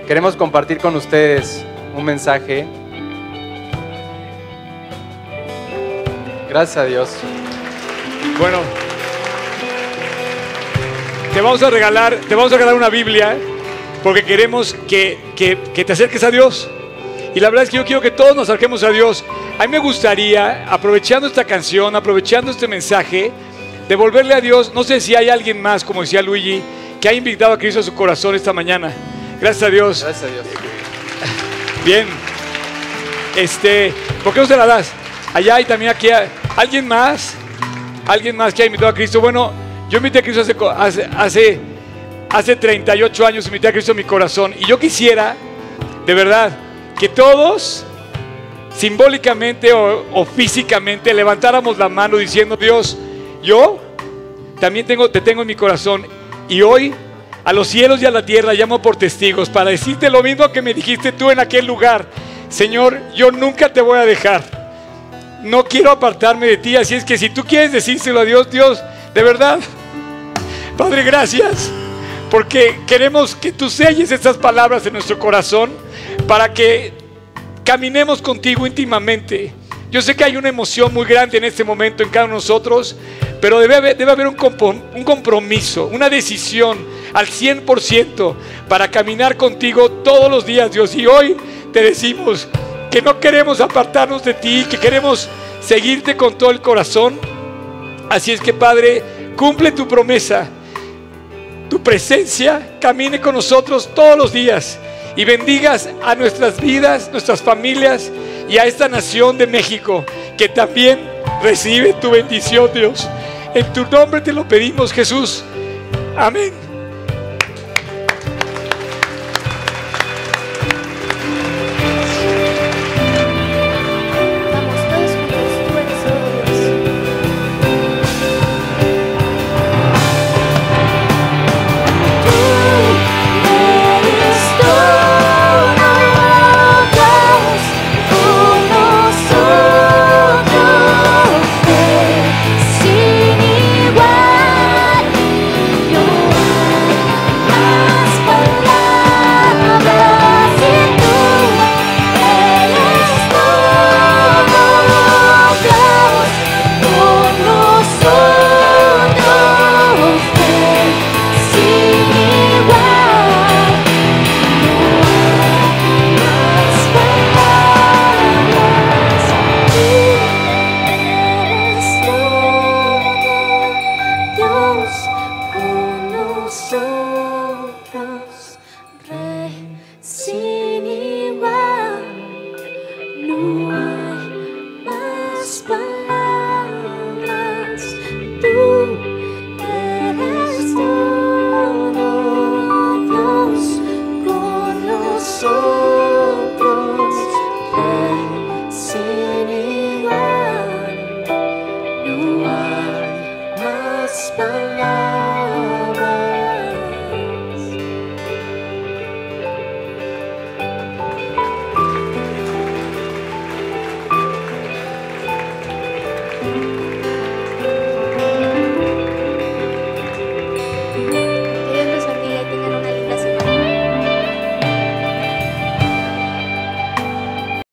Queremos compartir con ustedes un mensaje. Gracias a Dios. Bueno, te vamos a regalar, te vamos a regalar una Biblia porque queremos que, que- que te acerques a Dios. Y la verdad es que yo quiero que todos nos acerquemos a Dios. A mí me gustaría, aprovechando esta canción, aprovechando este mensaje, devolverle a Dios. No sé si hay alguien más, como decía Luigi, que haya invitado a Cristo a su corazón esta mañana. Gracias a Dios. Gracias a Dios. Bien. Este, ¿por qué no se la das? Allá hay también aquí alguien más. Alguien más que ha invitado a Cristo. Bueno, yo invité a Cristo hace, hace, hace, hace 38 años, invité a Cristo a mi corazón. Y yo quisiera, de verdad, que todos, simbólicamente o, o físicamente, levantáramos la mano diciendo, Dios, yo también tengo, te tengo en mi corazón. Y hoy a los cielos y a la tierra llamo por testigos para decirte lo mismo que me dijiste tú en aquel lugar. Señor, yo nunca te voy a dejar. No quiero apartarme de ti. Así es que si tú quieres decírselo a Dios, Dios, de verdad, Padre, gracias. Porque queremos que tú selles estas palabras en nuestro corazón para que caminemos contigo íntimamente. Yo sé que hay una emoción muy grande en este momento en cada uno de nosotros, pero debe haber, debe haber un, un compromiso, una decisión al 100% para caminar contigo todos los días, Dios. Y hoy te decimos que no queremos apartarnos de ti, que queremos seguirte con todo el corazón. Así es que, Padre, cumple tu promesa tu presencia camine con nosotros todos los días y bendigas a nuestras vidas, nuestras familias y a esta nación de México que también recibe tu bendición, Dios. En tu nombre te lo pedimos, Jesús. Amén.